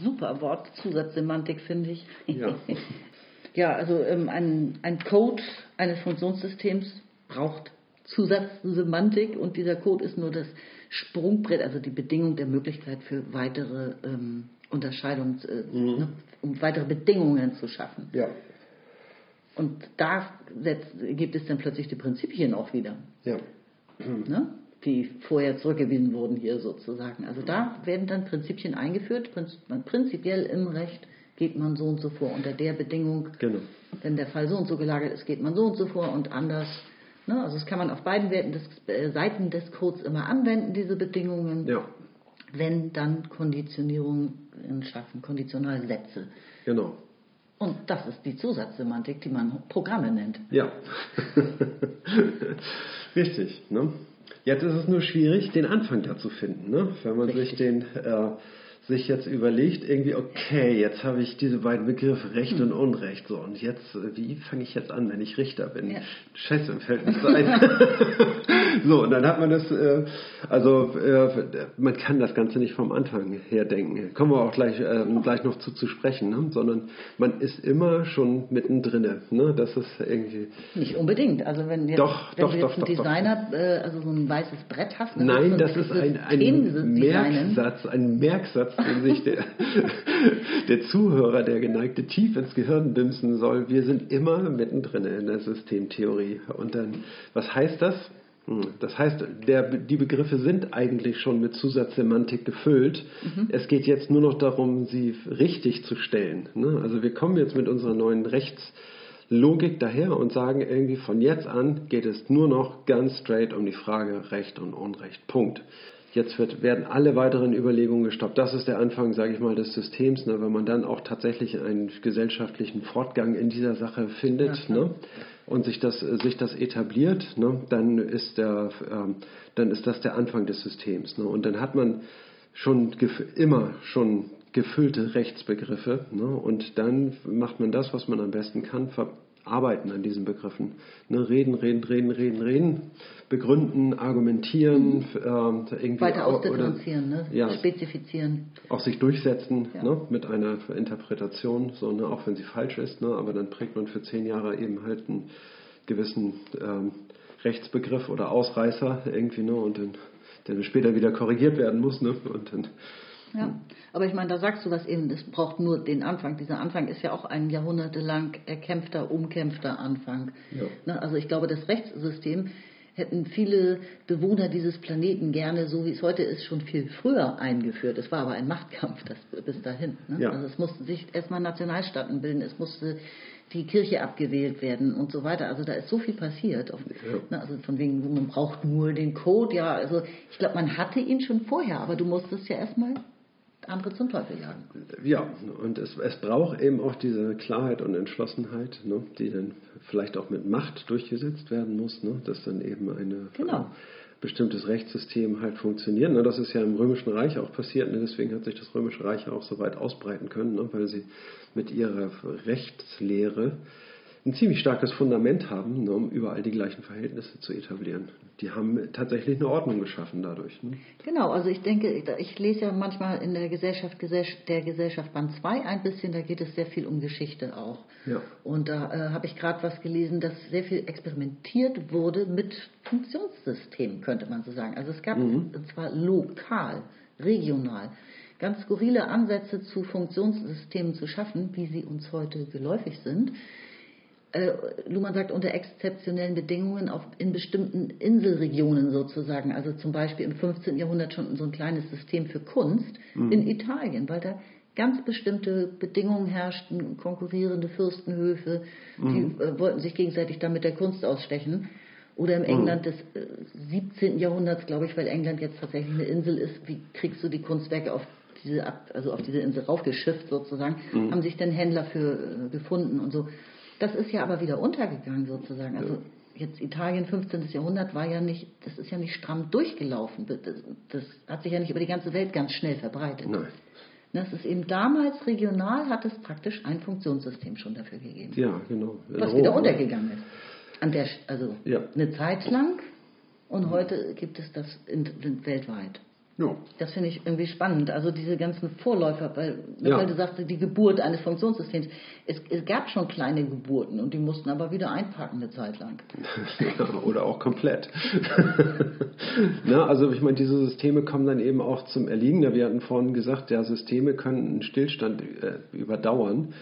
S2: super Wort, Zusatzsemantik finde ich.
S3: Ja, <laughs>
S2: ja also ähm, ein, ein Code eines Funktionssystems braucht Zusatzsemantik und dieser Code ist nur das Sprungbrett, also die Bedingung der Möglichkeit für weitere ähm, Unterscheidungen, äh, mhm. ne, um weitere Bedingungen zu schaffen.
S3: Ja.
S2: Und da setzt, gibt es dann plötzlich die Prinzipien auch wieder.
S3: Ja.
S2: Ne? Die vorher zurückgewiesen wurden hier sozusagen. Also da werden dann Prinzipien eingeführt. Prinzipiell im Recht geht man so und so vor. Unter der Bedingung,
S3: genau.
S2: wenn der Fall so und so gelagert ist, geht man so und so vor und anders Ne? Also das kann man auf beiden des, äh, Seiten des Codes immer anwenden, diese Bedingungen.
S3: Ja.
S2: Wenn dann Konditionierungen schaffen, Konditionalsätze.
S3: Genau.
S2: Und das ist die Zusatzsemantik, die man Programme nennt.
S3: Ja. <laughs> Richtig. Ne? Jetzt ist es nur schwierig, den Anfang dazu finden. Ne? Wenn man Richtig. sich den äh, sich jetzt überlegt, irgendwie, okay, jetzt habe ich diese beiden Begriffe Recht und Unrecht, so, und jetzt, äh, wie fange ich jetzt an, wenn ich Richter bin? Ja. Scheiße, fällt nichts ein. <laughs> <laughs> so, und dann hat man das, äh, also, äh, man kann das Ganze nicht vom Anfang her denken. Kommen wir auch gleich, äh, gleich noch zu, zu sprechen, ne? sondern man ist immer schon mittendrin, ne? Das ist irgendwie.
S2: Nicht unbedingt, also wenn, jetzt,
S3: doch,
S2: wenn
S3: doch,
S2: du jetzt
S3: doch,
S2: einen Designer. Äh, also so ein weißes Brett hast,
S3: ne? Nein, das ist ein, ein Merksatz, ein Merksatz, den sich der, <laughs> der Zuhörer, der geneigte tief ins Gehirn bimsen soll. Wir sind immer mittendrin in der Systemtheorie. Und dann, was heißt das? Hm, das heißt, der, die Begriffe sind eigentlich schon mit Zusatzsemantik gefüllt. Mhm. Es geht jetzt nur noch darum, sie richtig zu stellen. Ne? Also wir kommen jetzt mit unserer neuen Rechtslogik daher und sagen irgendwie von jetzt an geht es nur noch ganz straight um die Frage Recht und Unrecht. Punkt. Jetzt wird, werden alle weiteren Überlegungen gestoppt. Das ist der Anfang, sage ich mal, des Systems. Ne? Wenn man dann auch tatsächlich einen gesellschaftlichen Fortgang in dieser Sache findet ja, ne? und sich das, sich das etabliert, ne? dann, ist der, ähm, dann ist das der Anfang des Systems. Ne? Und dann hat man schon immer schon gefüllte Rechtsbegriffe. Ne? Und dann macht man das, was man am besten kann, arbeiten an diesen Begriffen. Ne? Reden, reden, reden, reden, reden, begründen, argumentieren, mhm. äh,
S2: irgendwie weiter ausdifferenzieren, ne? ja, spezifizieren.
S3: Auch sich durchsetzen ja. ne? mit einer Interpretation, so, ne? auch wenn sie falsch ist, ne? aber dann prägt man für zehn Jahre eben halt einen gewissen ähm, Rechtsbegriff oder Ausreißer irgendwie, ne? und dann, der später wieder korrigiert werden muss. Ne? Und dann
S2: ja, aber ich meine, da sagst du was eben, es braucht nur den Anfang. Dieser Anfang ist ja auch ein jahrhundertelang erkämpfter, umkämpfter Anfang. Ja. Ne, also ich glaube, das Rechtssystem hätten viele Bewohner dieses Planeten gerne, so wie es heute ist, schon viel früher eingeführt. Es war aber ein Machtkampf das, bis dahin. Ne? Ja. Also es mussten sich erstmal Nationalstaaten bilden, es musste die Kirche abgewählt werden und so weiter. Also da ist so viel passiert. Ja. Ne, also von wegen, man braucht nur den Code. Ja, also ich glaube, man hatte ihn schon vorher, aber du musstest ja erstmal andere zum Teufel jagen.
S3: Ja, und es, es braucht eben auch diese Klarheit und Entschlossenheit, ne, die dann vielleicht auch mit Macht durchgesetzt werden muss, ne, dass dann eben ein genau. bestimmtes Rechtssystem halt funktioniert. Ne, das ist ja im Römischen Reich auch passiert, ne, deswegen hat sich das Römische Reich auch so weit ausbreiten können, ne, weil sie mit ihrer Rechtslehre ein ziemlich starkes Fundament haben, ne, um überall die gleichen Verhältnisse zu etablieren. Die haben tatsächlich eine Ordnung geschaffen dadurch. Ne?
S2: Genau, also ich denke, ich lese ja manchmal in der Gesellschaft der Gesellschaft Band 2 ein bisschen, da geht es sehr viel um Geschichte auch. Ja. Und da äh, habe ich gerade was gelesen, dass sehr viel experimentiert wurde mit Funktionssystemen, könnte man so sagen. Also es gab mhm. zwar lokal, regional, ganz skurrile Ansätze zu Funktionssystemen zu schaffen, wie sie uns heute geläufig sind äh, Luhmann sagt, unter exzeptionellen Bedingungen auf, in bestimmten Inselregionen sozusagen, also zum Beispiel im 15. Jahrhundert schon so ein kleines System für Kunst mhm. in Italien, weil da ganz bestimmte Bedingungen herrschten, konkurrierende Fürstenhöfe, mhm. die äh, wollten sich gegenseitig da mit der Kunst ausstechen. Oder im mhm. England des äh, 17. Jahrhunderts, glaube ich, weil England jetzt tatsächlich eine Insel ist, wie kriegst du die Kunstwerke auf diese, also auf diese Insel raufgeschifft sozusagen, mhm. haben sich dann Händler für äh, gefunden und so. Das ist ja aber wieder untergegangen sozusagen. Also jetzt Italien 15. Jahrhundert war ja nicht, das ist ja nicht stramm durchgelaufen. Das, das hat sich ja nicht über die ganze Welt ganz schnell verbreitet. Nein. Das ist eben damals regional hat es praktisch ein Funktionssystem schon dafür gegeben.
S3: Ja, genau.
S2: was wieder untergegangen ist. An der, also ja. eine Zeit lang und heute gibt es das in, in, weltweit. Ja. Das finde ich irgendwie spannend. Also diese ganzen Vorläufer, weil, ja. weil du sagst, die Geburt eines Funktionssystems. Es, es, gab schon kleine Geburten und die mussten aber wieder einpacken eine Zeit lang. <laughs>
S3: Oder auch komplett. <laughs> Na, also ich meine, diese Systeme kommen dann eben auch zum Erliegen. Wir hatten vorhin gesagt, ja, Systeme können einen Stillstand äh, überdauern.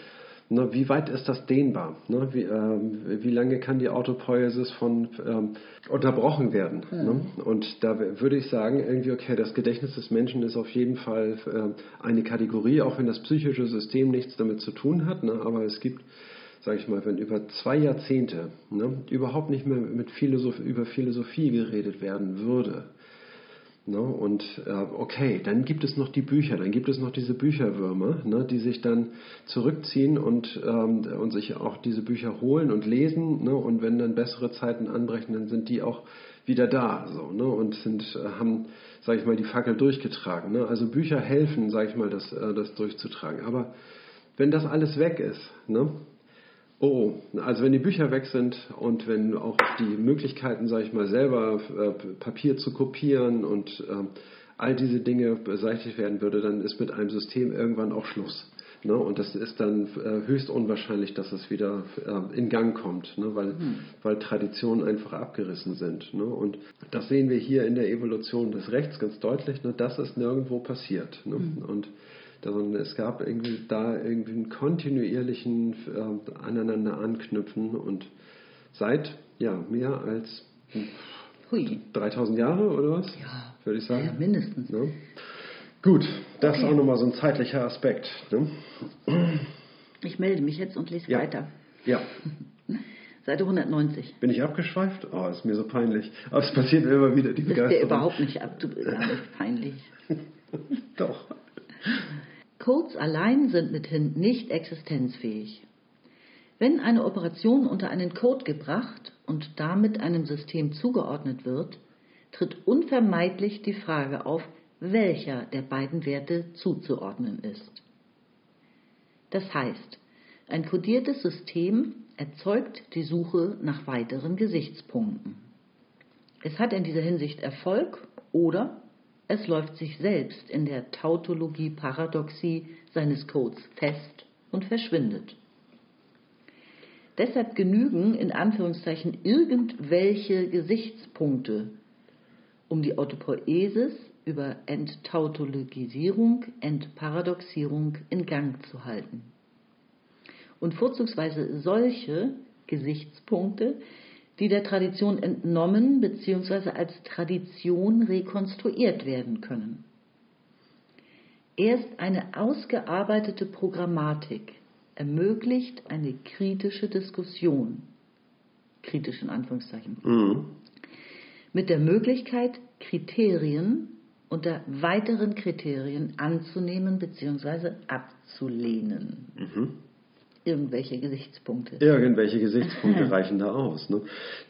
S3: Ne, wie weit ist das dehnbar? Ne, wie, ähm, wie, lange kann die Autopoiesis von ähm, unterbrochen werden? Mhm. Ne? Und da würde ich sagen, irgendwie, okay, das Gedächtnis des Menschen ist auf jeden Fall äh, eine Kategorie, auch wenn das psychische System nichts damit zu tun hat. Ne? Aber es gibt, sage ich mal, wenn über zwei Jahrzehnte ne, überhaupt nicht mehr mit Philosoph über Philosophie geredet werden würde, Ne? Und äh, okay, dann gibt es noch die Bücher, dann gibt es noch diese Bücherwürmer, ne? die sich dann zurückziehen und, ähm, und sich auch diese Bücher holen und lesen. Ne? Und wenn dann bessere Zeiten anbrechen, dann sind die auch wieder da so, ne? und sind, äh, haben, sage ich mal, die Fackel durchgetragen. Ne? Also Bücher helfen, sage ich mal, das, äh, das durchzutragen. Aber wenn das alles weg ist, ne? Oh, also wenn die Bücher weg sind und wenn auch die Möglichkeiten, sage ich mal, selber äh, Papier zu kopieren und äh, all diese Dinge beseitigt werden würde, dann ist mit einem System irgendwann auch Schluss. Ne? Und das ist dann äh, höchst unwahrscheinlich, dass es wieder äh, in Gang kommt, ne? weil, mhm. weil Traditionen einfach abgerissen sind. Ne? Und das sehen wir hier in der Evolution des Rechts ganz deutlich, ne? dass es nirgendwo passiert. Ne? Mhm. Und sondern es gab irgendwie da irgendwie einen kontinuierlichen äh, aneinander anknüpfen und seit ja mehr als Hui. 3000 Jahre oder was?
S2: Ja,
S3: würde ich sagen.
S2: Ja, mindestens. Ja.
S3: Gut, das okay. ist auch nochmal so ein zeitlicher Aspekt. Ne?
S2: Ich melde mich jetzt und lese
S3: ja.
S2: weiter.
S3: Ja. <laughs>
S2: Seite 190.
S3: Bin ich abgeschweift? Oh, ist mir so peinlich. Aber es passiert mir immer wieder, die Begeisterung.
S2: Das ist dir überhaupt nicht ab, du bist gar nicht peinlich. <laughs>
S3: Doch.
S2: Codes allein sind mithin nicht existenzfähig. Wenn eine Operation unter einen Code gebracht und damit einem System zugeordnet wird, tritt unvermeidlich die Frage auf, welcher der beiden Werte zuzuordnen ist. Das heißt, ein kodiertes System erzeugt die Suche nach weiteren Gesichtspunkten. Es hat in dieser Hinsicht Erfolg oder es läuft sich selbst in der Tautologie-Paradoxie seines Codes fest und verschwindet. Deshalb genügen in Anführungszeichen irgendwelche Gesichtspunkte, um die Autopoiesis über Enttautologisierung, Entparadoxierung in Gang zu halten. Und vorzugsweise solche Gesichtspunkte, die der Tradition entnommen bzw. als Tradition rekonstruiert werden können. Erst eine ausgearbeitete Programmatik ermöglicht eine kritische Diskussion, kritisch in Anführungszeichen, mhm. mit der Möglichkeit, Kriterien unter weiteren Kriterien anzunehmen bzw. abzulehnen. Mhm. Irgendwelche Gesichtspunkte.
S3: Irgendwelche <laughs> Gesichtspunkte reichen da aus. Ne?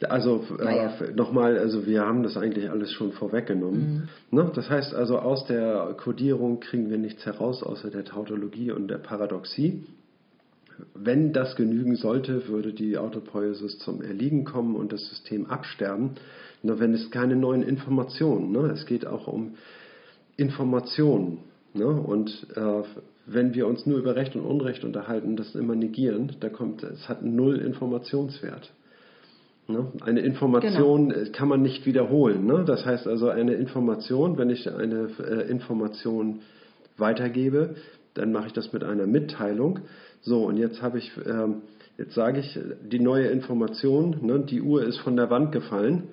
S3: Also naja. äh, nochmal, also wir haben das eigentlich alles schon vorweggenommen. Mhm. Ne? Das heißt also, aus der Kodierung kriegen wir nichts heraus, außer der Tautologie und der Paradoxie. Wenn das genügen sollte, würde die Autopoiesis zum Erliegen kommen und das System absterben. Nur wenn es keine neuen Informationen, ne? es geht auch um Informationen. Ne? Und äh, wenn wir uns nur über Recht und Unrecht unterhalten, das immer negieren, da kommt, es hat null Informationswert. Ne? Eine Information genau. kann man nicht wiederholen. Ne? Das heißt also, eine Information, wenn ich eine äh, Information weitergebe, dann mache ich das mit einer Mitteilung. So, und jetzt habe ich, ähm, jetzt sage ich die neue Information, ne, die Uhr ist von der Wand gefallen.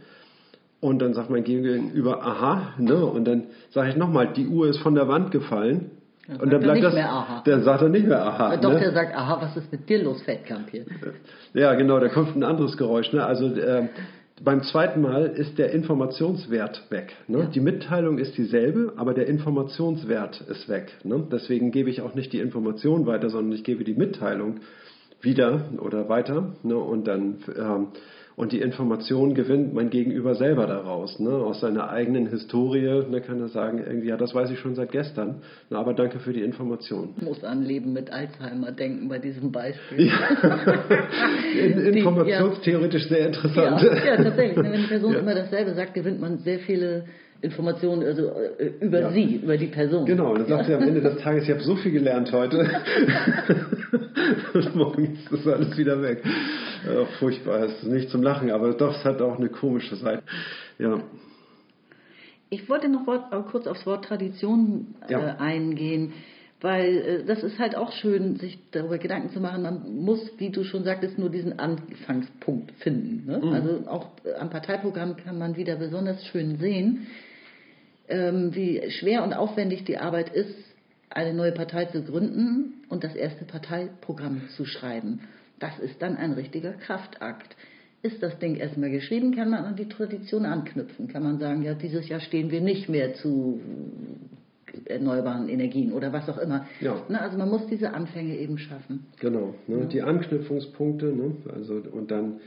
S3: Und dann sagt mein Gegenüber, aha, ne? Und dann sage ich nochmal, die Uhr ist von der Wand gefallen.
S2: Dann und dann bleibt das.
S3: Der sagt dann nicht mehr aha.
S2: Ja, doch, ne? der sagt, aha, was ist mit dir los, Fettkamp hier?
S3: Ja, genau, da kommt ein anderes Geräusch. Ne? Also äh, beim zweiten Mal ist der Informationswert weg. Ne? Ja. Die Mitteilung ist dieselbe, aber der Informationswert ist weg. Ne? Deswegen gebe ich auch nicht die Information weiter, sondern ich gebe die Mitteilung wieder oder weiter. Ne? Und dann ähm, und die Information gewinnt mein Gegenüber selber daraus. Ne? Aus seiner eigenen Historie ne, kann er sagen, irgendwie, ja, das weiß ich schon seit gestern. Na, aber danke für die Information.
S2: Ich muss an Leben mit Alzheimer denken bei diesem Beispiel.
S3: Ja. <laughs> Informationstheoretisch ja. sehr interessant.
S2: Ja, ja tatsächlich. Wenn die Person immer dasselbe sagt, gewinnt man sehr viele Informationen also, äh, über ja. sie, über die Person.
S3: Genau, und dann sagt sie am Ende <laughs> des Tages, ich habe so viel gelernt heute. und morgen ist das alles wieder weg. Ja, furchtbar, es ist nicht zum Lachen, aber doch, es hat auch eine komische Seite. Ja.
S2: Ich wollte noch Wort, kurz aufs Wort Tradition äh, ja. eingehen, weil äh, das ist halt auch schön, sich darüber Gedanken zu machen. Man muss, wie du schon sagtest, nur diesen Anfangspunkt finden. Ne? Mhm. Also auch am Parteiprogramm kann man wieder besonders schön sehen, ähm, wie schwer und aufwendig die Arbeit ist, eine neue Partei zu gründen und das erste Parteiprogramm zu schreiben. Das ist dann ein richtiger Kraftakt. Ist das Ding erstmal geschrieben, kann man an die Tradition anknüpfen. Kann man sagen, ja, dieses Jahr stehen wir nicht mehr zu erneuerbaren Energien oder was auch immer. Ja. Ne, also man muss diese Anfänge eben schaffen.
S3: Genau, ne, ja. die Anknüpfungspunkte, ne, also und dann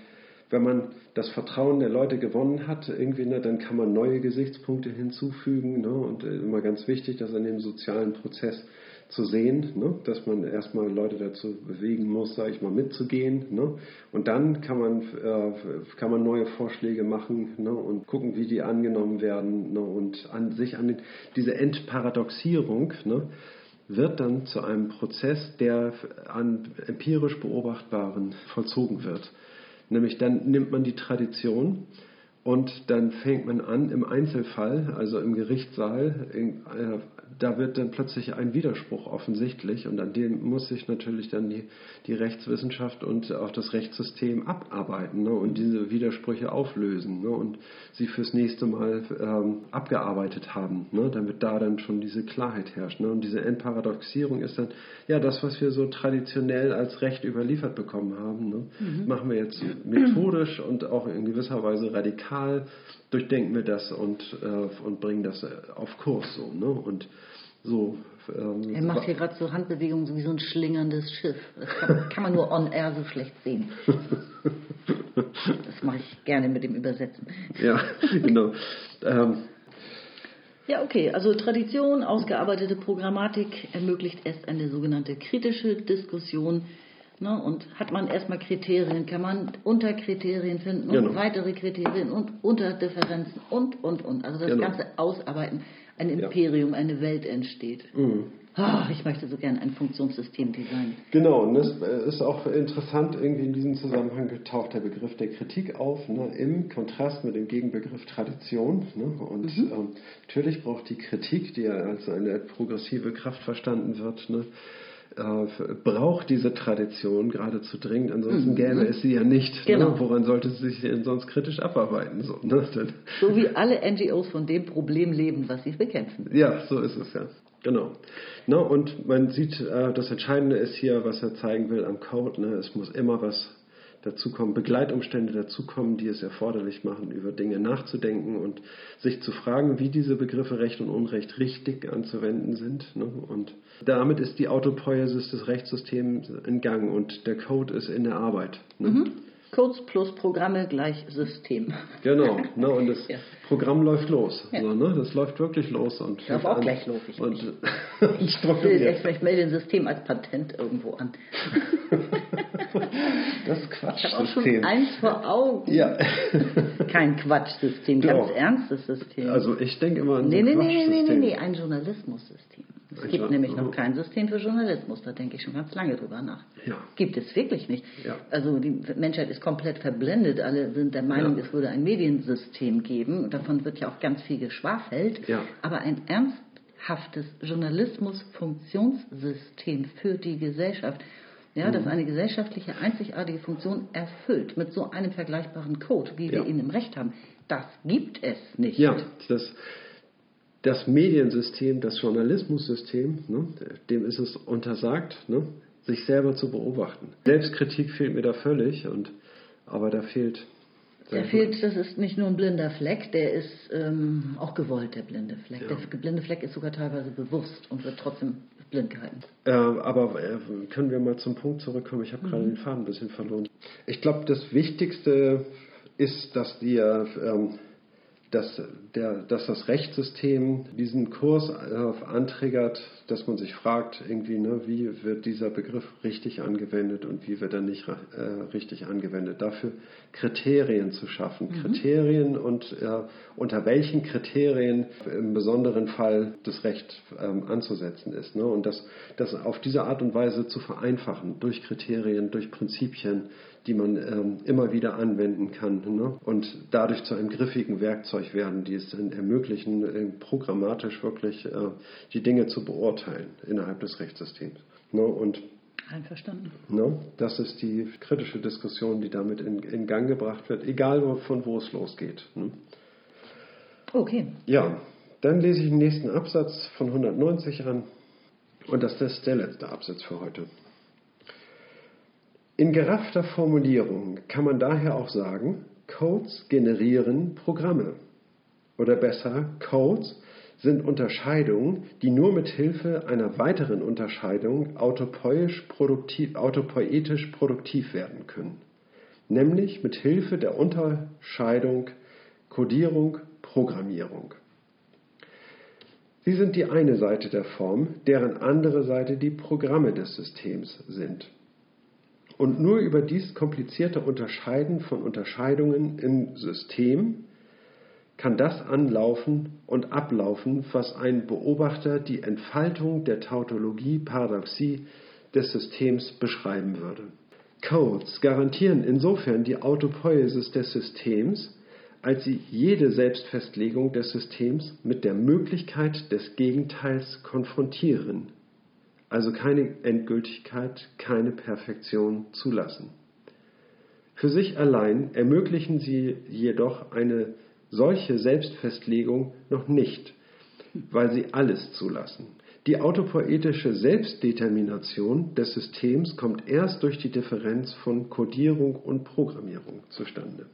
S3: wenn man das Vertrauen der Leute gewonnen hat, irgendwie, ne, dann kann man neue Gesichtspunkte hinzufügen. Ne, und äh, immer ganz wichtig, dass in dem sozialen Prozess zu sehen, ne, dass man erstmal Leute dazu bewegen muss, sage ich mal, mitzugehen. Ne, und dann kann man, äh, kann man neue Vorschläge machen ne, und gucken, wie die angenommen werden ne, und an sich an den, diese Entparadoxierung. Ne, wird dann zu einem Prozess, der an empirisch beobachtbaren vollzogen wird. Nämlich dann nimmt man die Tradition und dann fängt man an im Einzelfall, also im Gerichtssaal, in, äh, da wird dann plötzlich ein Widerspruch offensichtlich und an dem muss sich natürlich dann die, die Rechtswissenschaft und auch das Rechtssystem abarbeiten ne, und diese Widersprüche auflösen ne, und sie fürs nächste Mal ähm, abgearbeitet haben, ne, damit da dann schon diese Klarheit herrscht. Ne, und diese Entparadoxierung ist dann, ja, das, was wir so traditionell als Recht überliefert bekommen haben, ne, mhm. machen wir jetzt methodisch und auch in gewisser Weise radikal durchdenken wir das und, äh, und bringen das auf Kurs so. Ne? Und so,
S2: ähm, er macht hier gerade so Handbewegungen so wie so ein schlingerndes Schiff. Das kann, <laughs> kann man nur on air so schlecht sehen. Das mache ich gerne mit dem Übersetzen.
S3: Ja, genau. Ähm,
S2: ja, okay. Also Tradition, ausgearbeitete Programmatik ermöglicht erst eine sogenannte kritische Diskussion. Ne? Und hat man erstmal Kriterien, kann man Unterkriterien finden und genau. weitere Kriterien und Unterdifferenzen und, und, und. Also das genau. ganze Ausarbeiten ein Imperium, ja. eine Welt entsteht. Mhm. Oh, ich möchte so gerne ein Funktionssystem designen.
S3: Genau, und das äh, ist auch interessant, irgendwie in diesem Zusammenhang taucht der Begriff der Kritik auf, ne, im Kontrast mit dem Gegenbegriff Tradition. Ne, und mhm. ähm, natürlich braucht die Kritik, die ja als eine progressive Kraft verstanden wird, ne, äh, braucht diese Tradition geradezu dringend, ansonsten mhm. gäbe es sie ja nicht. Ne? Genau. Ne? Woran sollte sie sich denn sonst kritisch abarbeiten? So, ne?
S2: so wie alle NGOs von dem Problem leben, was sie bekämpfen.
S3: Ja, so ist es ja. Genau. Ne, und man sieht, äh, das Entscheidende ist hier, was er zeigen will am Code. Ne? Es muss immer was dazukommen, Begleitumstände dazukommen, die es erforderlich machen, über Dinge nachzudenken und sich zu fragen, wie diese Begriffe Recht und Unrecht richtig anzuwenden sind. Ne? Und damit ist die Autopoiesis des Rechtssystems in Gang und der Code ist in der Arbeit. Ne?
S2: Mhm. Codes plus Programme gleich System.
S3: Genau, ne, und das <laughs> ja. Programm läuft los. Ja. So, ne, das läuft wirklich los. Und
S2: Darf auch
S3: an,
S2: gleich los. Ich,
S3: und, <laughs>
S2: ich, ich, ich melde ein System als Patent irgendwo an. <laughs>
S3: Das Quatschsystem.
S2: Ich habe auch schon eins vor Augen.
S3: Ja.
S2: Kein Quatschsystem, ganz ernstes System.
S3: Also ich denke immer an
S2: nee, nee, nee, nee, nee, nee, ein Journalismussystem. Es gibt ja, nämlich noch kein System für Journalismus, da denke ich schon ganz lange drüber nach.
S3: Ja.
S2: Gibt es wirklich nicht.
S3: Ja.
S2: Also die Menschheit ist komplett verblendet, alle sind der Meinung, es würde ein Mediensystem geben und davon wird ja auch ganz viel geschwafelt. Aber ein ernsthaftes Journalismus-Funktionssystem für die Gesellschaft, ja, mhm. das eine gesellschaftliche einzigartige Funktion erfüllt mit so einem vergleichbaren Code, wie wir ihn im Recht haben, das gibt es nicht.
S3: Ja, das das Mediensystem, das Journalismussystem, ne, dem ist es untersagt, ne, sich selber zu beobachten. Selbstkritik fehlt mir da völlig, und, aber da fehlt.
S2: Der fehlt, das ist nicht nur ein blinder Fleck, der ist ähm, auch gewollt, der blinde Fleck. Ja. Der blinde Fleck ist sogar teilweise bewusst und wird trotzdem blind gehalten.
S3: Äh, aber äh, können wir mal zum Punkt zurückkommen? Ich habe mhm. gerade den Faden ein bisschen verloren. Ich glaube, das Wichtigste ist, dass wir. Ähm, dass, der, dass das Rechtssystem diesen Kurs äh, antriggert, dass man sich fragt, irgendwie, ne, wie wird dieser Begriff richtig angewendet und wie wird er nicht äh, richtig angewendet. Dafür Kriterien zu schaffen. Mhm. Kriterien und äh, unter welchen Kriterien im besonderen Fall das Recht ähm, anzusetzen ist. Ne? Und das, das auf diese Art und Weise zu vereinfachen, durch Kriterien, durch Prinzipien, die man ähm, immer wieder anwenden kann ne? und dadurch zu einem griffigen Werkzeug werden, die es dann ermöglichen, äh, programmatisch wirklich äh, die Dinge zu beurteilen innerhalb des Rechtssystems. Ne? Und
S2: Einverstanden.
S3: Ne? Das ist die kritische Diskussion, die damit in, in Gang gebracht wird, egal von wo es losgeht. Ne?
S2: Okay.
S3: Ja, dann lese ich den nächsten Absatz von 190 an und das ist der letzte Absatz für heute. In geraffter Formulierung kann man daher auch sagen, Codes generieren Programme. Oder besser, Codes sind Unterscheidungen, die nur mit Hilfe einer weiteren Unterscheidung autopoisch produktiv, autopoetisch produktiv werden können. Nämlich mit Hilfe der Unterscheidung Codierung, Programmierung. Sie sind die eine Seite der Form, deren andere Seite die Programme des Systems sind. Und nur über dies komplizierte Unterscheiden von Unterscheidungen im System kann das anlaufen und ablaufen, was ein Beobachter die Entfaltung der Tautologie, Paradoxie des Systems beschreiben würde. Codes garantieren insofern die Autopoiesis des Systems, als sie jede Selbstfestlegung des Systems mit der Möglichkeit des Gegenteils konfrontieren, also keine Endgültigkeit, keine Perfektion zulassen. Für sich allein ermöglichen sie jedoch eine solche Selbstfestlegung noch nicht, weil sie alles zulassen. Die autopoetische Selbstdetermination des Systems kommt erst durch die Differenz von Codierung und Programmierung zustande.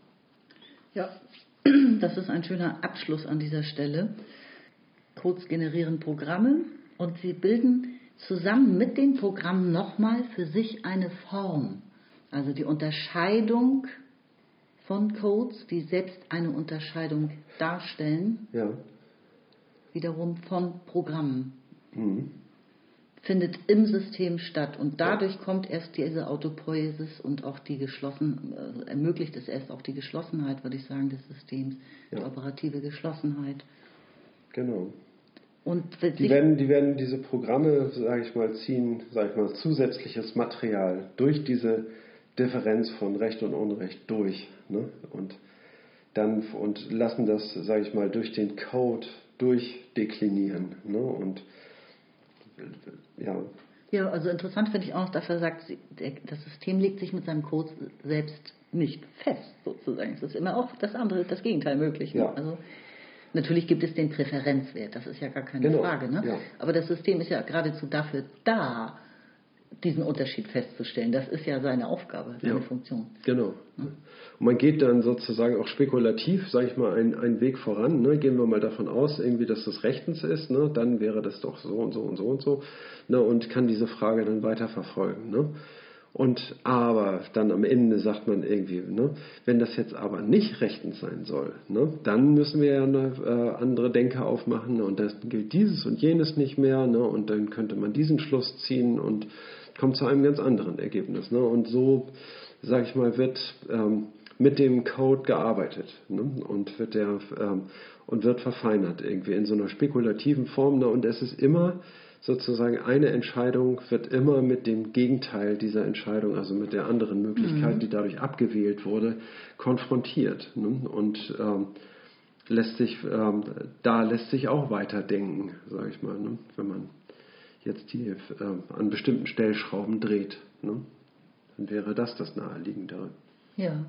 S2: Ja, <clears throat> das ist ein schöner Abschluss an dieser Stelle. Codes generieren Programme und sie bilden zusammen mit den Programmen nochmal für sich eine Form. Also die Unterscheidung von Codes, die selbst eine Unterscheidung darstellen,
S3: Ja.
S2: wiederum von Programmen,
S3: Mhm.
S2: findet im System statt. Und dadurch kommt erst diese Autopoiesis und auch die geschlossen, äh, ermöglicht es erst auch die Geschlossenheit, würde ich sagen, des Systems, die
S3: Ja.
S2: operative Geschlossenheit.
S3: Genau.
S2: Und
S3: Die werden, die werden diese Programme, sage ich mal, ziehen, sage ich mal, zusätzliches Material durch diese Differenz von Recht und Unrecht durch. Ne? Und dann und lassen das, sage ich mal, durch den Code durchdeklinieren. Ne? Und ja,
S2: Ja, also interessant finde ich auch noch, dass er sagt, das System legt sich mit seinem Code selbst nicht fest, sozusagen. Es ist immer auch das andere, das Gegenteil möglich. Ne?
S3: Ja.
S2: Also natürlich gibt es den Präferenzwert, das ist ja gar keine
S3: Genau,
S2: Frage. Ne?
S3: ja.
S2: Aber das System ist ja geradezu dafür da, diesen Unterschied festzustellen. Das ist ja seine Aufgabe, seine
S3: Ja.
S2: Funktion.
S3: Genau. Und man geht dann sozusagen auch spekulativ, sage ich mal, einen, einen Weg voran. Ne? Gehen wir mal davon aus, irgendwie, dass das rechtens ist, ne? dann wäre das doch so und so und so und so. Ne? Und kann diese Frage dann weiter verfolgen. Ne? Und aber dann am Ende sagt man irgendwie, ne? wenn das jetzt aber nicht rechtens sein soll, ne? dann müssen wir ja eine äh, andere Denke aufmachen ne? und dann gilt dieses und jenes nicht mehr ne? und dann könnte man diesen Schluss ziehen und kommt zu einem ganz anderen Ergebnis. Ne? Und so, sage ich mal, wird ähm, mit dem Code gearbeitet ne? und wird der ähm, und wird verfeinert irgendwie in so einer spekulativen Form. Ne? Und es ist immer sozusagen eine Entscheidung wird immer mit dem Gegenteil dieser Entscheidung, also mit der anderen Möglichkeit, die dadurch abgewählt wurde, konfrontiert. Ne? Und ähm, lässt sich, ähm, da lässt sich auch weiterdenken, sage ich mal, ne? wenn man jetzt die ähm, an bestimmten Stellschrauben dreht. Ne? Dann wäre das das Naheliegendere.
S2: Ja.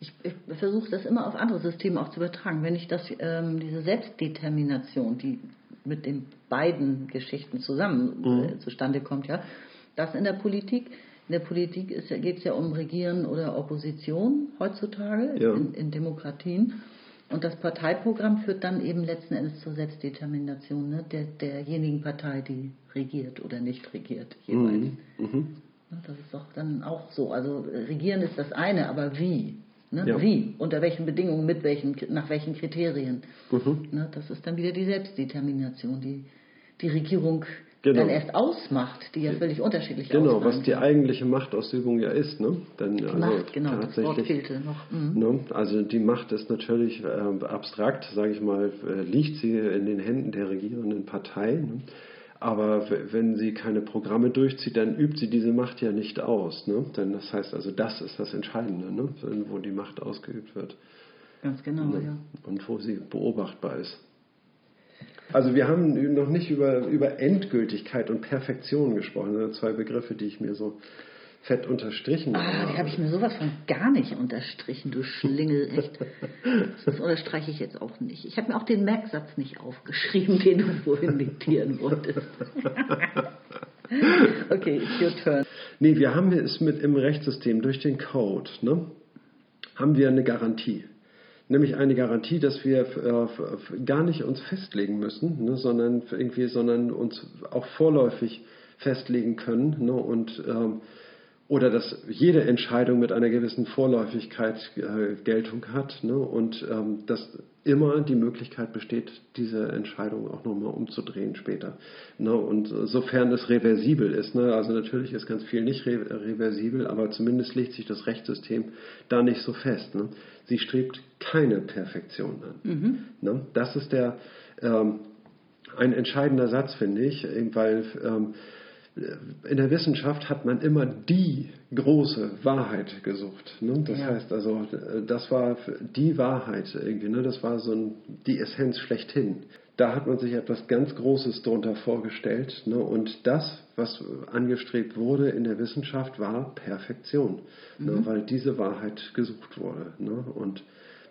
S2: Ich, ich versuche das immer auf andere Systeme auch zu übertragen. Wenn ich das, ähm, diese Selbstdetermination, die mit den beiden Geschichten zusammen äh, zustande kommt, ja, das in der Politik, in der Politik geht es ja um Regieren oder Opposition heutzutage
S3: Ja.
S2: in, in Demokratien. Und das Parteiprogramm führt dann eben letzten Endes zur Selbstdetermination ne, der, derjenigen Partei, die regiert oder nicht regiert, jeweils.
S3: Mhm.
S2: Ne, Das ist doch dann auch so. Also regieren ist das eine, aber wie? Ne?
S3: Ja.
S2: Wie? Unter welchen Bedingungen, mit welchen, nach welchen Kriterien?
S3: Mhm.
S2: Ne? Das ist dann wieder die Selbstdetermination, die die Regierung
S3: Genau.
S2: dann erst ausmacht, die ja völlig unterschiedlich
S3: Genau,
S2: ausfallen
S3: was die
S2: kann.
S3: eigentliche Machtausübung ja ist. Ne? Dann,
S2: Die
S3: also
S2: Macht, genau, das Wort
S3: tatsächlich,
S2: fehlte noch. Mhm.
S3: Ne? Also die Macht ist natürlich äh, abstrakt, sage ich mal, äh, liegt sie in den Händen der regierenden Partei. Ne? Aber wenn sie keine Programme durchzieht, dann übt sie diese Macht ja nicht aus. Ne? Denn das heißt also, das ist das Entscheidende, ne? wo die Macht ausgeübt wird
S2: Ganz genau,
S3: ne?
S2: ja.
S3: und wo sie beobachtbar ist. Also wir haben noch nicht über, über Endgültigkeit und Perfektion gesprochen. Das sind zwei Begriffe, die ich mir so fett unterstrichen
S2: Ah, die habe ich mir sowas von gar nicht unterstrichen, du Schlingel, echt. Das unterstreiche ich jetzt auch nicht. Ich habe mir auch den Merksatz nicht aufgeschrieben, <laughs> den du vorhin diktieren wolltest. <laughs> okay, it's your turn.
S3: Nee, wir haben es mit im Rechtssystem durch den Code, ne, haben wir eine Garantie. Nämlich eine Garantie, dass wir äh, gar nicht uns festlegen müssen, ne, sondern irgendwie, sondern uns auch vorläufig festlegen können ne, und, ähm, oder dass jede Entscheidung mit einer gewissen Vorläufigkeit äh, Geltung hat ne? und ähm, dass immer die Möglichkeit besteht, diese Entscheidung auch nochmal umzudrehen später. Ne? Und sofern es reversibel ist, ne? also natürlich ist ganz viel nicht re reversibel, aber zumindest legt sich das Rechtssystem da nicht so fest. Ne? Sie strebt keine Perfektion an. Mhm. Ne? Das ist der ähm, ein entscheidender Satz, finde ich, weil ähm, in der Wissenschaft hat man immer die große Wahrheit gesucht. Ne? Das ja. heißt also, das war die Wahrheit irgendwie, ne? das war so ein, die Essenz schlechthin. Da hat man sich etwas ganz Großes darunter vorgestellt. Ne? Und das, was angestrebt wurde in der Wissenschaft, war Perfektion, ne? mhm. weil diese Wahrheit gesucht wurde. Ne? Und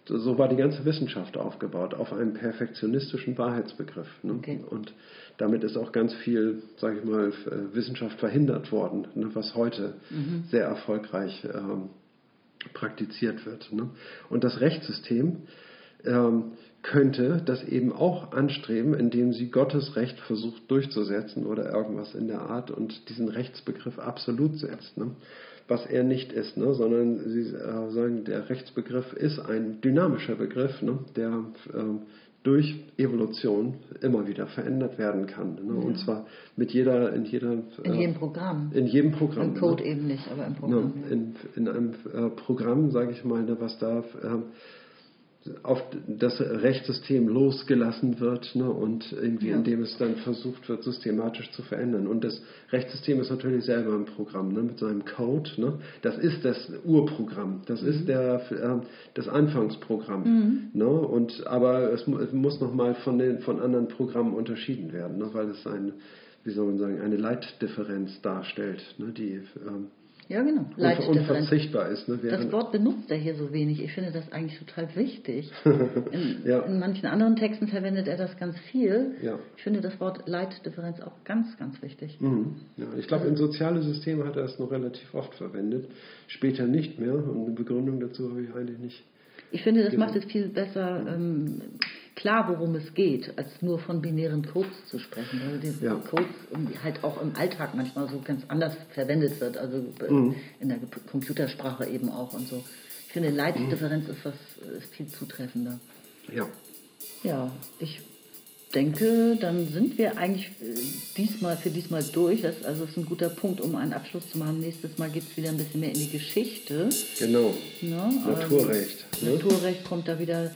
S3: so war die ganze Wissenschaft aufgebaut, auf einem perfektionistischen Wahrheitsbegriff. Ne? Okay. Und damit ist auch ganz viel, sage ich mal, äh, Wissenschaft verhindert worden, ne? was heute mhm. sehr erfolgreich ähm, praktiziert wird. Ne? Und das Rechtssystem ähm, könnte das eben auch anstreben, indem sie Gottes Recht versucht durchzusetzen oder irgendwas in der Art und diesen Rechtsbegriff absolut setzt. Ne? was er nicht ist, ne? sondern sie äh, sagen, der Rechtsbegriff ist ein dynamischer Begriff, ne? der ähm, durch Evolution immer wieder verändert werden kann. Ne? Ja. Und zwar mit jeder, in jeder.
S2: In jedem Programm.
S3: In jedem Programm.
S2: Im Code ne? eben nicht, aber im Programm.
S3: Ja, in, in einem äh, Programm, sage ich mal, ne, was da äh, auf das Rechtssystem losgelassen wird ne, und irgendwie ja. indem es dann versucht wird, systematisch zu verändern. Und das Rechtssystem ist natürlich selber ein Programm ne, mit seinem Code. Ne. Das ist das Urprogramm, das mhm. ist der, äh, das Anfangsprogramm. Mhm. Ne, und, aber es, es muss nochmal von, von anderen Programmen unterschieden werden, ne, weil es ein, wie soll man sagen, eine Leitdifferenz darstellt, ne, die ähm,
S2: ja, genau.
S3: Unverzichtbar ist. Ne?
S2: Das Wort benutzt er hier so wenig. Ich finde das eigentlich total wichtig. <laughs> In, ja. in, manchen anderen Texten verwendet er das ganz viel. Ja. Ich finde das Wort Leitdifferenz auch ganz, ganz wichtig.
S3: Mhm. Ja, ich glaube, in soziale Systeme hat er es noch relativ oft verwendet. Später nicht mehr. Und eine Begründung dazu habe ich eigentlich nicht.
S2: Ich finde, das genau. macht es viel besser. Ähm, klar, worum es geht, als nur von binären Codes zu sprechen. Weil diese ja. Codes halt auch im Alltag manchmal so ganz anders verwendet wird, also mhm. in der Computersprache eben auch und so. Ich finde, Leitdifferenz mhm. ist was ist viel zutreffender.
S3: Ja.
S2: Ja, ich denke, dann sind wir eigentlich äh, diesmal für diesmal durch. Das also ist ein guter Punkt, um einen Abschluss zu machen. Nächstes Mal geht es wieder ein bisschen mehr in die Geschichte.
S3: Genau. Ne?
S2: Naturrecht. Also, ne? Naturrecht kommt da wieder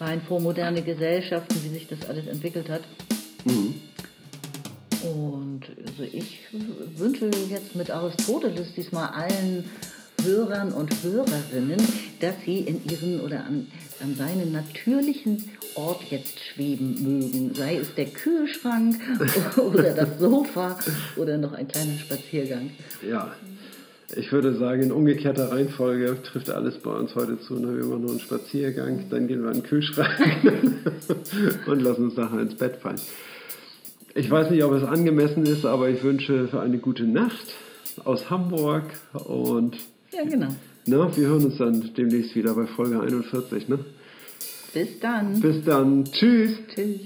S2: rein vor moderne Gesellschaften, wie sich das alles entwickelt hat. Mhm. Und also ich wünsche jetzt mit Aristoteles diesmal allen Hörern und Hörerinnen, dass sie in ihren oder an, an seinen natürlichen Ort jetzt schweben mögen. Sei es der Kühlschrank <laughs> oder das Sofa oder noch ein kleiner Spaziergang.
S3: Ja, ich würde sagen, in umgekehrter Reihenfolge trifft alles bei uns heute zu. Ne? Wir machen nur einen Spaziergang, dann gehen wir in den Kühlschrank <laughs> und lassen uns nachher ins Bett fallen. Ich weiß nicht, ob es angemessen ist, aber ich wünsche für eine gute Nacht aus Hamburg und
S2: ja, genau.
S3: Ne, wir hören uns dann demnächst wieder bei Folge 41. Ne?
S2: Bis dann.
S3: Bis dann. Tschüss.
S2: Tschüss.